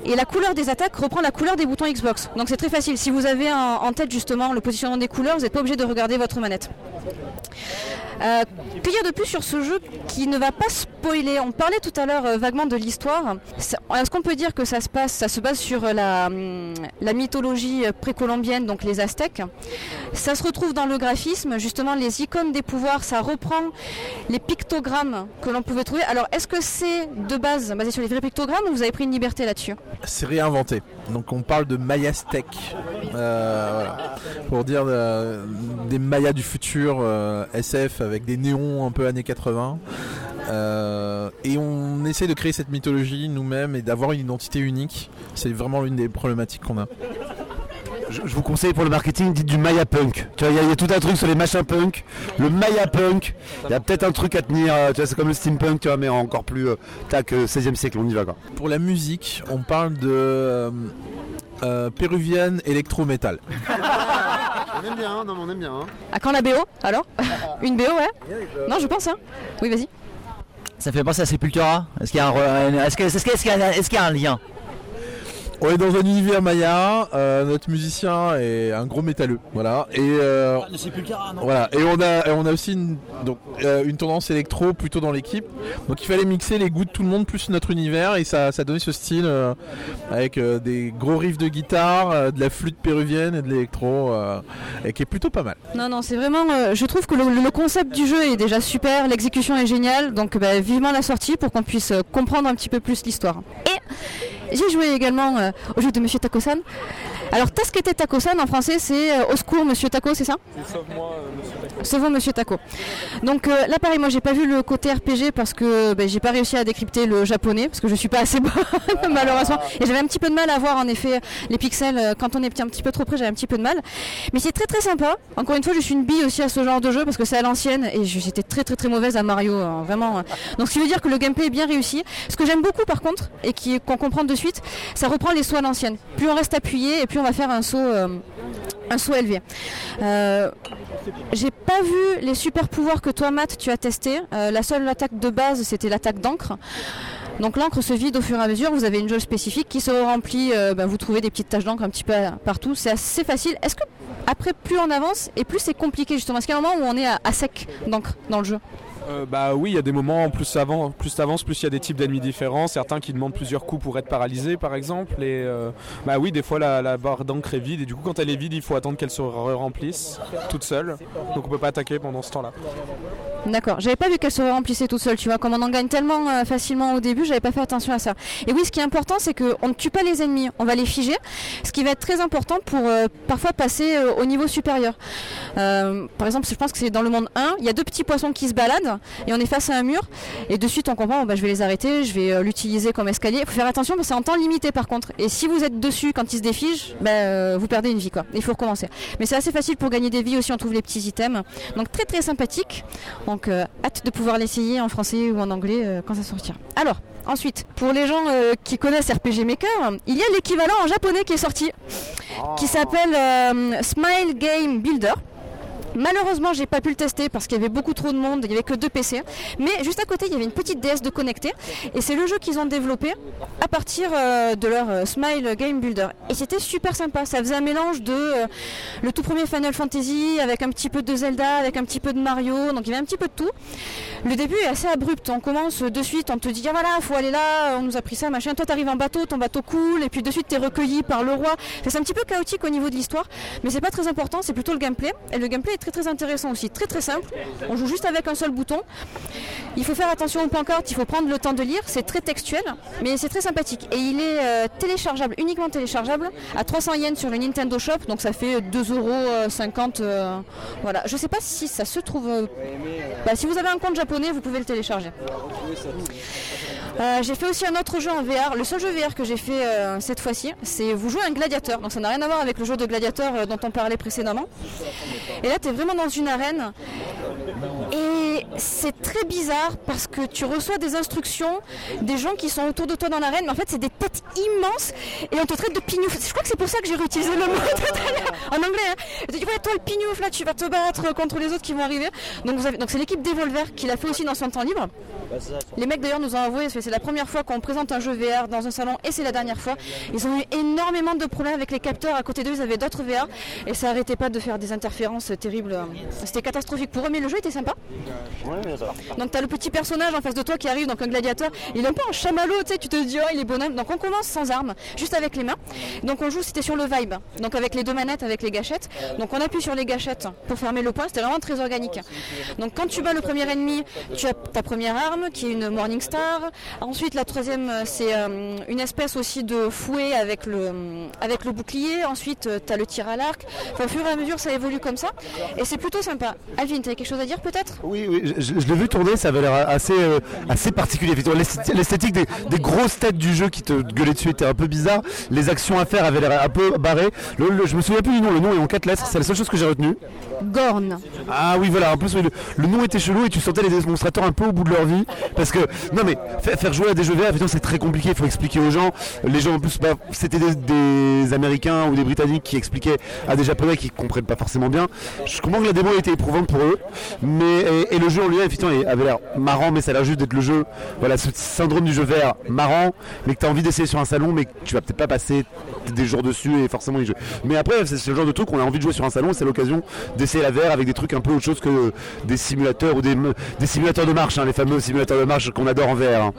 S6: et la couleur des attaques reprend la couleur des boutons Xbox. Donc c'est très facile. Si vous avez en tête justement le positionnement des couleurs, vous n'êtes pas obligé de regarder votre manette. Euh, que dire de plus sur ce jeu qui ne va pas spoiler On parlait tout à l'heure euh, vaguement de l'histoire. Est-ce qu'on peut dire que ça se passe, ça se base sur euh, la, hum, la mythologie euh, précolombienne, donc les Aztèques? Ça se retrouve dans le graphisme, justement les icônes des pouvoirs, ça reprend les pictogrammes que l'on pouvait trouver. Alors est-ce que c'est de base basé sur les vrais pictogrammes ou vous avez pris une liberté là-dessus?
S3: C'est réinventé. Donc on parle de Mayastec. Euh, voilà. Pour dire des Mayas du futur SF avec des néons un peu années 80. Euh, et on essaie de créer cette mythologie nous-mêmes et d'avoir une identité unique. C'est vraiment l'une des problématiques qu'on a.
S5: Je, je vous conseille pour le marketing, dites du Maya Punk. Tu vois, il y, a- il y a tout un truc sur les machins punk. Le Maya Punk, il y a peut-être un truc à tenir. euh, Tu vois, c'est comme le steampunk, tu vois, mais encore plus euh, tac, euh, 16e siècle, on y va quoi.
S3: Pour la musique, on parle de euh, euh, péruvienne électro-métal.
S5: On aime bien, non, on aime bien.
S6: À quand la BO alors? Une BO ouais Non je pense hein Oui vas-y.
S1: Ça fait penser à Sepultura qu'il y y est-ce qu'il y a un lien?
S3: On est dans un univers maya, euh, notre musicien est un gros métalleux, voilà. Et euh, voilà. Et on a, on a aussi une, donc, euh, une tendance électro plutôt dans l'équipe. Donc il fallait mixer les goûts de tout le monde plus notre univers et ça, ça donnait ce style euh, avec euh, des gros riffs de guitare, euh, de la flûte péruvienne et de l'électro, euh, et qui est plutôt pas mal.
S6: Non, non, c'est vraiment. euh, je trouve que le, le concept du jeu est déjà super, l'exécution est géniale, donc bah, vivement la sortie pour qu'on puisse comprendre un petit peu plus l'histoire. Et j'ai joué également euh, au jeu de Monsieur Takosan. Alors, Tasquete Takosan en français, c'est euh, Au secours, Monsieur Taco, c'est ça? Sauvons Monsieur Taco. Donc euh, là pareil, moi j'ai pas vu le côté RPG parce que ben, j'ai pas réussi à décrypter le japonais parce que je suis pas assez bonne malheureusement. Et j'avais un petit peu de mal à voir en effet les pixels euh, quand on est un petit peu trop près j'avais un petit peu de mal. Mais c'est très très sympa. Encore une fois je suis une bille aussi à ce genre de jeu parce que c'est à l'ancienne et j'étais très très très mauvaise à Mario hein, vraiment. Euh. donc ce qui veut dire que le gameplay est bien réussi. Ce que j'aime beaucoup par contre et qui qu'on comprend de ça reprend les sauts à l'ancienne plus on reste appuyé et plus on va faire un saut euh, élevé Euh, j'ai pas vu les super pouvoirs que toi, Matt, tu as testé. Euh, la seule attaque de base, c'était l'attaque d'encre. Donc l'encre se vide au fur et à mesure. Vous avez une jauge spécifique qui se remplit. ben, vous trouvez des petites taches d'encre un petit peu partout. C'est assez facile. Est-ce que après, plus on avance et plus c'est compliqué justement? Est-ce qu'il y a un moment où on est à sec d'encre dans le jeu?
S4: Euh, bah oui, il y a des moments plus ça avance, plus t'avances, plus il y a des types d'ennemis différents. Certains qui demandent plusieurs coups pour être paralysés, par exemple. Et euh, bah oui, des fois la, barre d'encre est vide et du coup quand elle est vide, il faut attendre qu'elle se remplisse toute seule. Donc on peut pas attaquer pendant ce temps-là.
S6: D'accord, j'avais pas vu qu'elle se remplissait toute seule, tu vois, comme on en gagne tellement euh, facilement au début, j'avais pas fait attention à ça. Et oui, ce qui est important, c'est qu'on ne tue pas les ennemis, on va les figer, ce qui va être très important pour parfois passer au niveau supérieur. Par exemple, je pense que c'est dans le monde 1, il y a deux petits poissons qui se baladent, et on est face à un mur, et de suite on comprend, bah, je vais les arrêter, je vais euh, l'utiliser comme escalier. Il faut faire attention, parce que c'est en temps limité par contre. Et si vous êtes dessus quand il se défige, bah, euh, vous perdez une vie, quoi. Il faut recommencer. Mais c'est assez facile pour gagner des vies aussi, on trouve les petits items. Donc très très sympathique. Donc euh, hâte de pouvoir l'essayer en français ou en anglais quand ça sortira. Alors, ensuite, pour les gens qui connaissent RPG Maker, il y a l'équivalent en japonais qui est sorti, qui s'appelle Smile Game Builder. Malheureusement, j'ai pas pu le tester parce qu'il y avait beaucoup trop de monde, il y avait que deux PC. Mais juste à côté, il y avait une petite DS de connecté et c'est le jeu qu'ils ont développé à partir euh, de leur euh, Smile Game Builder. Et c'était super sympa. Ça faisait un mélange de euh, le tout premier Final Fantasy avec un petit peu de Zelda, avec un petit peu de Mario. Donc il y avait un petit peu de tout. Le début est assez abrupt. On commence de suite, on te dit ah voilà, faut aller là, on nous a pris ça, machin. Toi, t'arrives en bateau, ton bateau coule, et puis de suite t'es recueilli par le roi. C'est un petit peu chaotique au niveau de l'histoire, mais c'est pas très important. C'est plutôt le gameplay. Et le gameplay très très intéressant aussi, très très simple. On joue juste avec un seul bouton. Il faut faire attention aux pancartes, il faut prendre le temps de lire. C'est très textuel, mais c'est très sympathique. Et il est euh, téléchargeable, uniquement téléchargeable, à 300 yens sur le Nintendo Shop, donc ça fait 2,50€. Euh, voilà. Je sais pas si ça se trouve. euh, bah, si vous avez un compte japonais, vous pouvez le télécharger. Euh, j'ai fait aussi un autre jeu en VR. Le seul jeu VR que j'ai fait cette fois-ci, c'est vous jouez un gladiateur. Donc ça n'a rien à voir avec le jeu de gladiateur dont on parlait précédemment. Et là, tu vraiment dans une arène. Et c'est très bizarre parce que tu reçois des instructions des gens qui sont autour de toi dans l'arène, mais en fait, c'est des têtes immenses et on te traite de pignouf. Je crois que c'est pour ça que j'ai réutilisé le mot tout à l'heure, en anglais. Hein. Te dit, ouais, toi, le pignouf, là, tu vas te battre contre les autres qui vont arriver. Donc, vous avez- donc c'est l'équipe Devolver qui l'a fait aussi dans son temps libre. Les mecs d'ailleurs nous ont avoué, c'est la première fois qu'on présente un jeu VR dans un salon et c'est la dernière fois. Ils ont eu énormément de problèmes avec les capteurs à côté d'eux, ils avaient d'autres VR et ça arrêtait pas de faire des interférences terribles. C'était catastrophique pour eux, mais le jeu était sympa. Donc t'as le petit personnage en face de toi qui arrive, donc un gladiateur, il est un peu en chamallow, tu sais, tu te dis oh il est bonhomme. Donc on commence sans armes, juste avec les mains. Donc on joue, c'était sur le vibe, donc avec les deux manettes, avec les gâchettes. Donc on appuie sur les gâchettes pour fermer le point, c'était vraiment très organique. Donc quand tu bats le premier ennemi, tu as ta première arme qui est une Morning Star. Ensuite la troisième euh, c'est euh, une espèce aussi de fouet avec le, euh, avec le bouclier. Ensuite tu as le tir à l'arc. Enfin, au fur et à mesure ça évolue comme ça et c'est plutôt sympa. Alvin, tu as quelque chose à dire peut-être?
S5: Oui, oui, je, l'ai vu tourner, ça avait l'air assez, euh, assez particulier. L'esthétique des, des grosses têtes du jeu qui te gueulaient dessus était un peu bizarre. Les actions à faire avaient l'air un peu barrées. Le, le- je me souviens plus du nom, le nom est en quatre lettres, c'est la seule chose que j'ai retenue.
S6: Gorn.
S5: Ah oui, voilà, en plus le, le nom était chelou et tu sentais les démonstrateurs un peu au bout de leur vie. Parce que, non mais, fa- faire jouer à des jeux VR, c'est très compliqué, il faut expliquer aux gens. Les gens, en plus, bah, c'était des, des Américains ou des Britanniques qui expliquaient à des Japonais qui comprennent pas forcément bien. Je comprends que la démo était éprouvante pour eux, mais et, et le jeu en lui-même, effectivement, avait l'air marrant, mais ça a l'air juste d'être le jeu, voilà, ce syndrome du jeu vert marrant, mais que tu as envie d'essayer sur un salon, mais que tu vas peut-être pas passer des jours dessus et forcément y jouer. Mais après, c'est ce genre de truc qu'on a envie de jouer sur un salon, c'est l'occasion d'essayer la VR avec des trucs un peu autre chose que des simulateurs ou des simulateurs de marche, hein, les fameux simulateurs de marche qu'on adore en VR. hein.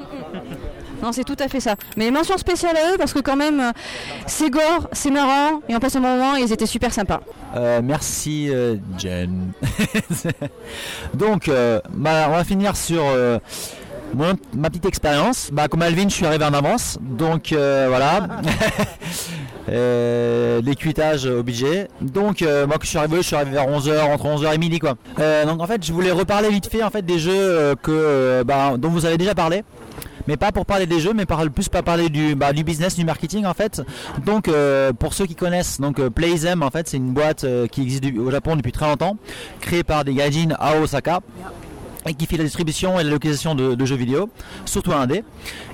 S6: Non, c'est tout à fait ça. Mais mention spéciale à eux parce que quand même, euh, c'est gore, c'est marrant et on passe un moment ils étaient super sympas.
S1: Euh, merci euh, Jen. Donc, bah, on va finir sur ma petite expérience. Bah, comme Alvin, je suis arrivé en avance. Donc voilà. Euh, les cuitages obligés. Donc moi que je suis arrivé, je suis arrivé vers 11h, entre 11h et midi quoi. Donc en fait je voulais reparler vite fait en fait des jeux que, bah, dont vous avez déjà parlé mais pas pour parler des jeux, mais par, plus pas parler du, bah, du business, du marketing en fait. Donc euh, pour ceux qui connaissent, donc euh, Playzem en fait c'est une boîte euh, qui existe au Japon depuis très longtemps, créée par des gaijins à Osaka et qui fait la distribution et la localisation de, jeux vidéo, surtout indé.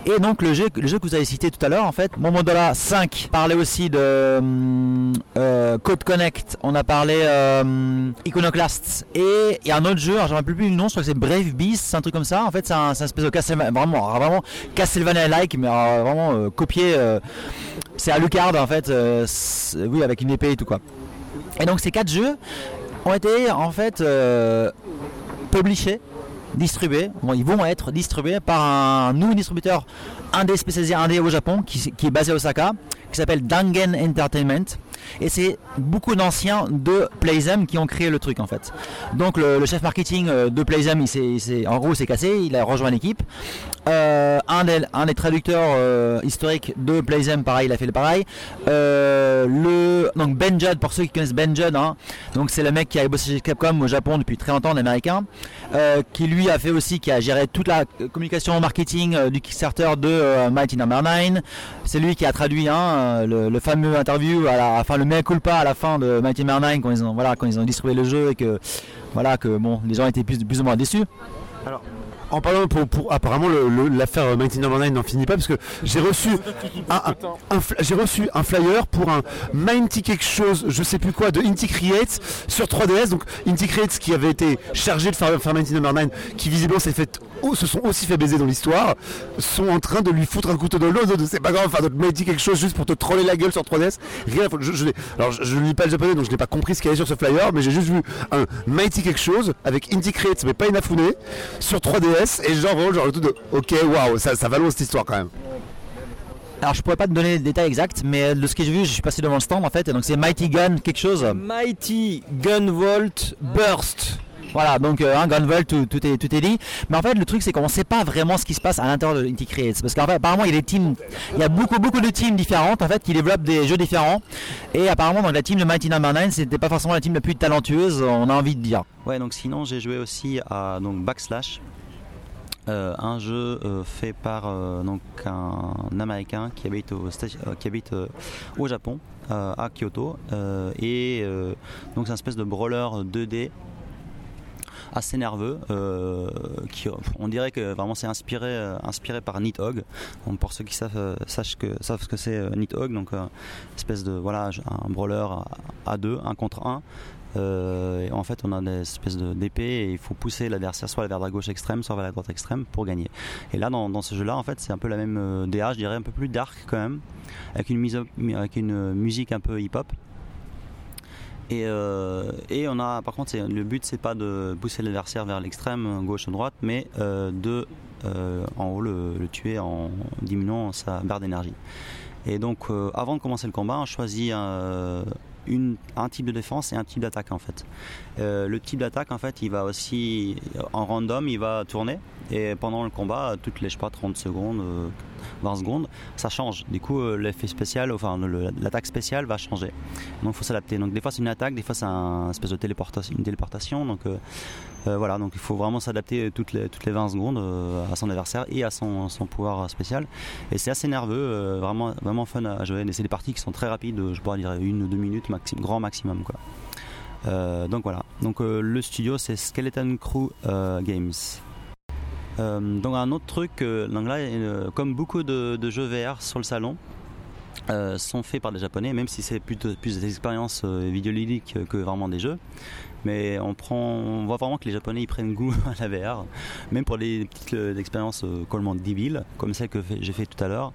S1: Et donc le jeu, le jeu que vous avez cité tout à l'heure, en fait, Momodola 5 parlait aussi de hum, euh, Code Connect, on a parlé euh, et il y a un autre jeu, alors je ne me plus le nom, je crois que c'est Brave Beast, c'est un truc comme ça. En fait, c'est un, un espèce de Castlevania, vraiment, vraiment Castlevania-like, mais euh, vraiment euh, copié. euh, c'est à Lucard en fait, euh, oui, avec une épée et tout quoi. Et donc ces quatre jeux ont été en fait euh, publiés
S8: distribués, ils vont être distribués par un nouveau distributeur indé spécialisé indé au Japon qui, qui est basé à Osaka, qui s'appelle Dangen Entertainment. Et c'est beaucoup d'anciens de Playzem qui ont créé le truc en fait. Donc le, chef marketing euh, de Playzem, il s'est- en gros, s'est cassé, il a rejoint l'équipe. Euh, un, des, un des traducteurs euh, historiques de Playzem, pareil, il a fait le pareil. Le, donc Ben Judd, pour ceux qui connaissent Ben Judd, hein, donc c'est le mec qui a bossé chez Capcom au Japon depuis très longtemps, un américain, euh, qui lui a fait aussi, qui a géré toute la communication marketing du Kickstarter de Mighty Number 9. C'est lui qui a traduit hein, le, le fameux interview, à la, enfin le mea culpa à la fin de Mighty 9 quand ils ont, voilà, quand ils ont distribué le jeu et que, voilà, que bon, les gens étaient plus, plus ou moins déçus.
S5: En parlant pour, pour- apparemment l'affaire Mighty Number 9 n'en finit pas parce que j'ai reçu un, j'ai reçu un flyer pour un Mighty quelque chose, je sais plus quoi, de Inti Creates sur 3DS. Donc Inti Creates qui avait été chargé de faire, faire Mighty Number 9, qui visiblement s'est fait oh, se sont aussi fait baiser dans l'histoire, sont en train de lui foutre un couteau dans le dos. de- C'est pas grave, faire notre Mighty quelque chose juste pour te troller la gueule sur 3DS. Rien. Je, je, l'ai- alors je, ne lis pas le japonais donc je n'ai pas compris ce qu'il y avait sur ce flyer, mais j'ai juste vu un Mighty quelque chose avec Inti Creates mais pas Inafune sur 3DS et genre vraiment genre le tout de ok waouh ça, ça va loin cette histoire quand même.
S8: Alors je pourrais pas te donner les détails exacts, mais de ce que j'ai vu, je suis passé devant le stand en fait, et donc c'est Mighty Gun quelque chose.
S2: Mighty Gunvolt Burst.
S8: Voilà, donc euh, un Gunvolt, tout, tout est, tout est dit. Mais en fait, le truc, c'est qu'on ne sait pas vraiment ce qui se passe à l'intérieur de Inti Creates. Parce qu'en fait, apparemment, il y a des teams, il y a beaucoup, beaucoup de teams différentes, en fait, qui développent des jeux différents. Et apparemment, dans la team de Mighty Number 9, c'était pas forcément la team la plus talentueuse, on a envie de dire. Ouais, donc sinon, j'ai joué aussi à donc, Backslash. Euh, un jeu euh, fait par euh, donc un américain qui habite au, euh, qui habite, euh, au Japon, euh, à Kyoto. Euh, et euh, donc c'est un espèce de brawler 2D assez nerveux. euh, on dirait que vraiment c'est inspiré, euh, inspiré par Nidhogg. Donc, pour ceux qui savent, euh, ce que c'est Nidhogg, donc espèce de voilà un brawler à, à deux, un contre un. Euh, et en fait, on a des espèces de- d'épées et il faut pousser l'adversaire soit vers la gauche extrême, soit vers la droite extrême pour gagner. Et là, dans, ce jeu-là, en fait, c'est un peu la même euh, DA, je dirais un peu plus dark quand même, avec une, mise avec une musique un peu hip-hop. Et, euh, et on a, par contre, le but c'est pas de pousser l'adversaire vers l'extrême, gauche ou droite, mais euh, de euh, en haut le, tuer en diminuant sa barre d'énergie. Et donc, avant de commencer le combat, on choisit un type de défense et un type d'attaque en fait. Euh, le type d'attaque en fait, il va aussi en random, il va tourner et pendant le combat, toutes les je sais pas 30 secondes, euh, 20 secondes, ça change. Du coup, euh, l'effet spécial, enfin l'attaque spéciale va changer. Donc, il faut s'adapter. Donc, des fois c'est une attaque, des fois c'est un espèce de téléportation. Donc euh, euh, voilà, donc il faut vraiment s'adapter toutes les, toutes les 20 secondes euh, à son adversaire et à son, pouvoir spécial. Et c'est assez nerveux, euh, vraiment, vraiment fun à jouer. Et c'est des parties qui sont très rapides, je pourrais dire une ou deux minutes, maxi- grand maximum. Quoi. Euh, donc voilà, euh, le studio c'est Skeleton Crew euh, Games. Donc un autre truc, comme beaucoup de, jeux VR sur le salon, sont faits par des japonais, même si c'est plus des expériences euh, vidéoludiques que vraiment des jeux. Mais on voit vraiment que les japonais ils prennent goût à la VR, même pour les petites euh, expériences euh, complètement débiles, comme celle que j'ai fait tout à l'heure.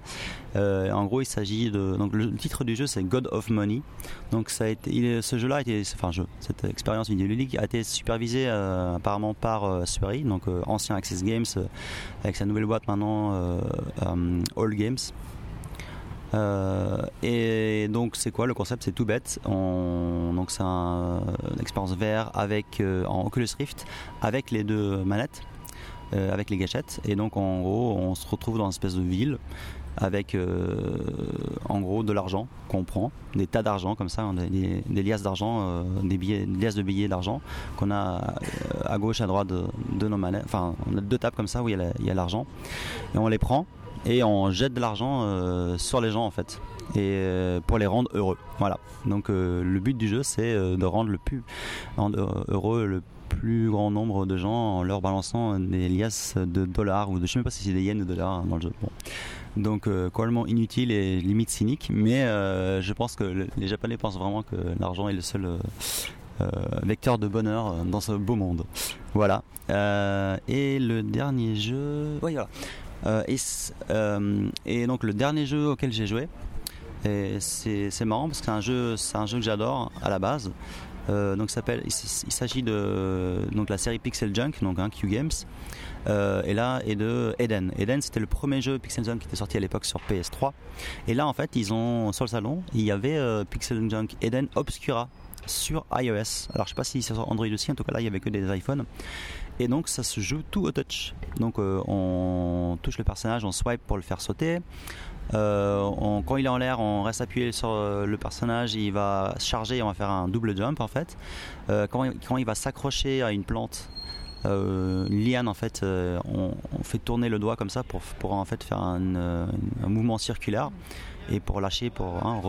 S8: Euh, en gros, il s'agit de, donc le titre du jeu c'est God of Money. Donc ça ce jeu-là enfin cette expérience vidéoludique a été supervisée apparemment par euh, donc ancien Access Games, avec sa nouvelle boîte maintenant All Games. Euh, et donc c'est quoi le concept? C'est tout bête. On, donc c'est un, une expérience VR avec euh, en Oculus Rift avec les deux manettes, euh, avec les gâchettes. Et donc en gros on se retrouve dans une espèce de ville avec en gros de l'argent qu'on prend, des tas d'argent comme ça, des, des, des liasses d'argent, des liasses de billets d'argent qu'on a à gauche, à droite de, de nos manettes. Enfin on a deux tables comme ça où il y a l'argent et on les prend et on jette de l'argent euh, sur les gens en fait. Et euh, pour les rendre heureux. Voilà. Donc euh, le but du jeu c'est de rendre le plus heureux le plus grand nombre de gens en leur balançant des liasses de dollars ou de je sais même pas si c'est des yens de dollars hein, dans le jeu. Bon. donc complètement inutile et limite cynique. Mais je pense que le- les japonais pensent vraiment que l'argent est le seul vecteur de bonheur dans ce beau monde. Voilà. Et le dernier jeu. Oui voilà et, c- euh, et donc le dernier jeu auquel j'ai joué, c'est marrant parce que c'est un jeu, c'est un jeu que j'adore à la base. Euh, donc, il, s'agit de donc, la série Pixel Junk, donc hein, Q Games. Euh, et là, et de Eden. Eden, c'était le premier jeu Pixel Junk qui était sorti à l'époque sur PS3. Et là, en fait, ils ont, sur le salon, il y avait euh, Pixel Junk Eden Obscura sur iOS. Alors, je sais pas si c'est sur Android aussi, en tout cas, là, il y avait que des iPhones. Et donc, ça se joue tout au touch. Donc, euh, on touche le personnage, on swipe pour le faire sauter. Euh, quand il est en l'air, on reste appuyé sur euh, le personnage, il va charger, on va faire un double jump en fait. Quand, il- va s'accrocher à une plante, une liane en fait, on, fait tourner le doigt comme ça pour, en fait faire un, mouvement circulaire et pour lâcher, pour hein,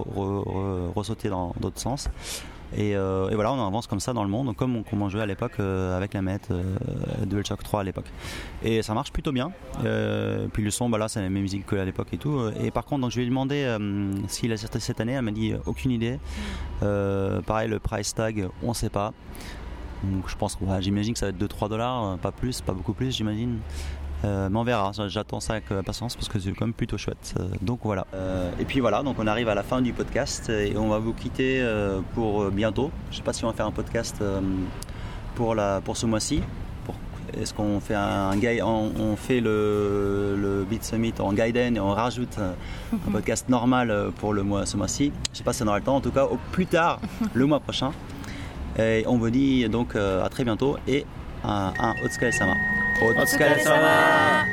S8: dans d'autres sens. Et, euh, et voilà, on avance comme ça dans le monde, comme on, on jouait à l'époque euh, avec la manette euh, DualShock 3 à l'époque. Et ça marche plutôt bien. Puis le son, bah là, c'est la même musique que à l'époque et tout. Et par contre, je lui ai demandé s'il a sorti cette année. Elle m'a dit aucune idée. Pareil, le price tag, on sait pas. Donc je pense, j'imagine que ça va être 2-3 dollars, pas plus, pas beaucoup plus, j'imagine. Euh, mais on verra, j'attends ça avec euh, patience parce que c'est quand même plutôt chouette. Euh, donc voilà. Et puis voilà, donc on arrive à la fin du podcast et on va vous quitter pour bientôt. Je sais pas si on va faire un podcast pour, la, pour ce mois-ci. Est-ce qu'on fait un, guide, on, fait le, le Beat Summit en Gaiden et on rajoute un podcast normal pour le mois, ce mois-ci? Je sais pas si on aura le temps. En tout cas, au plus tard le mois prochain. Et on vous dit donc à très bientôt et un, un お疲れ様。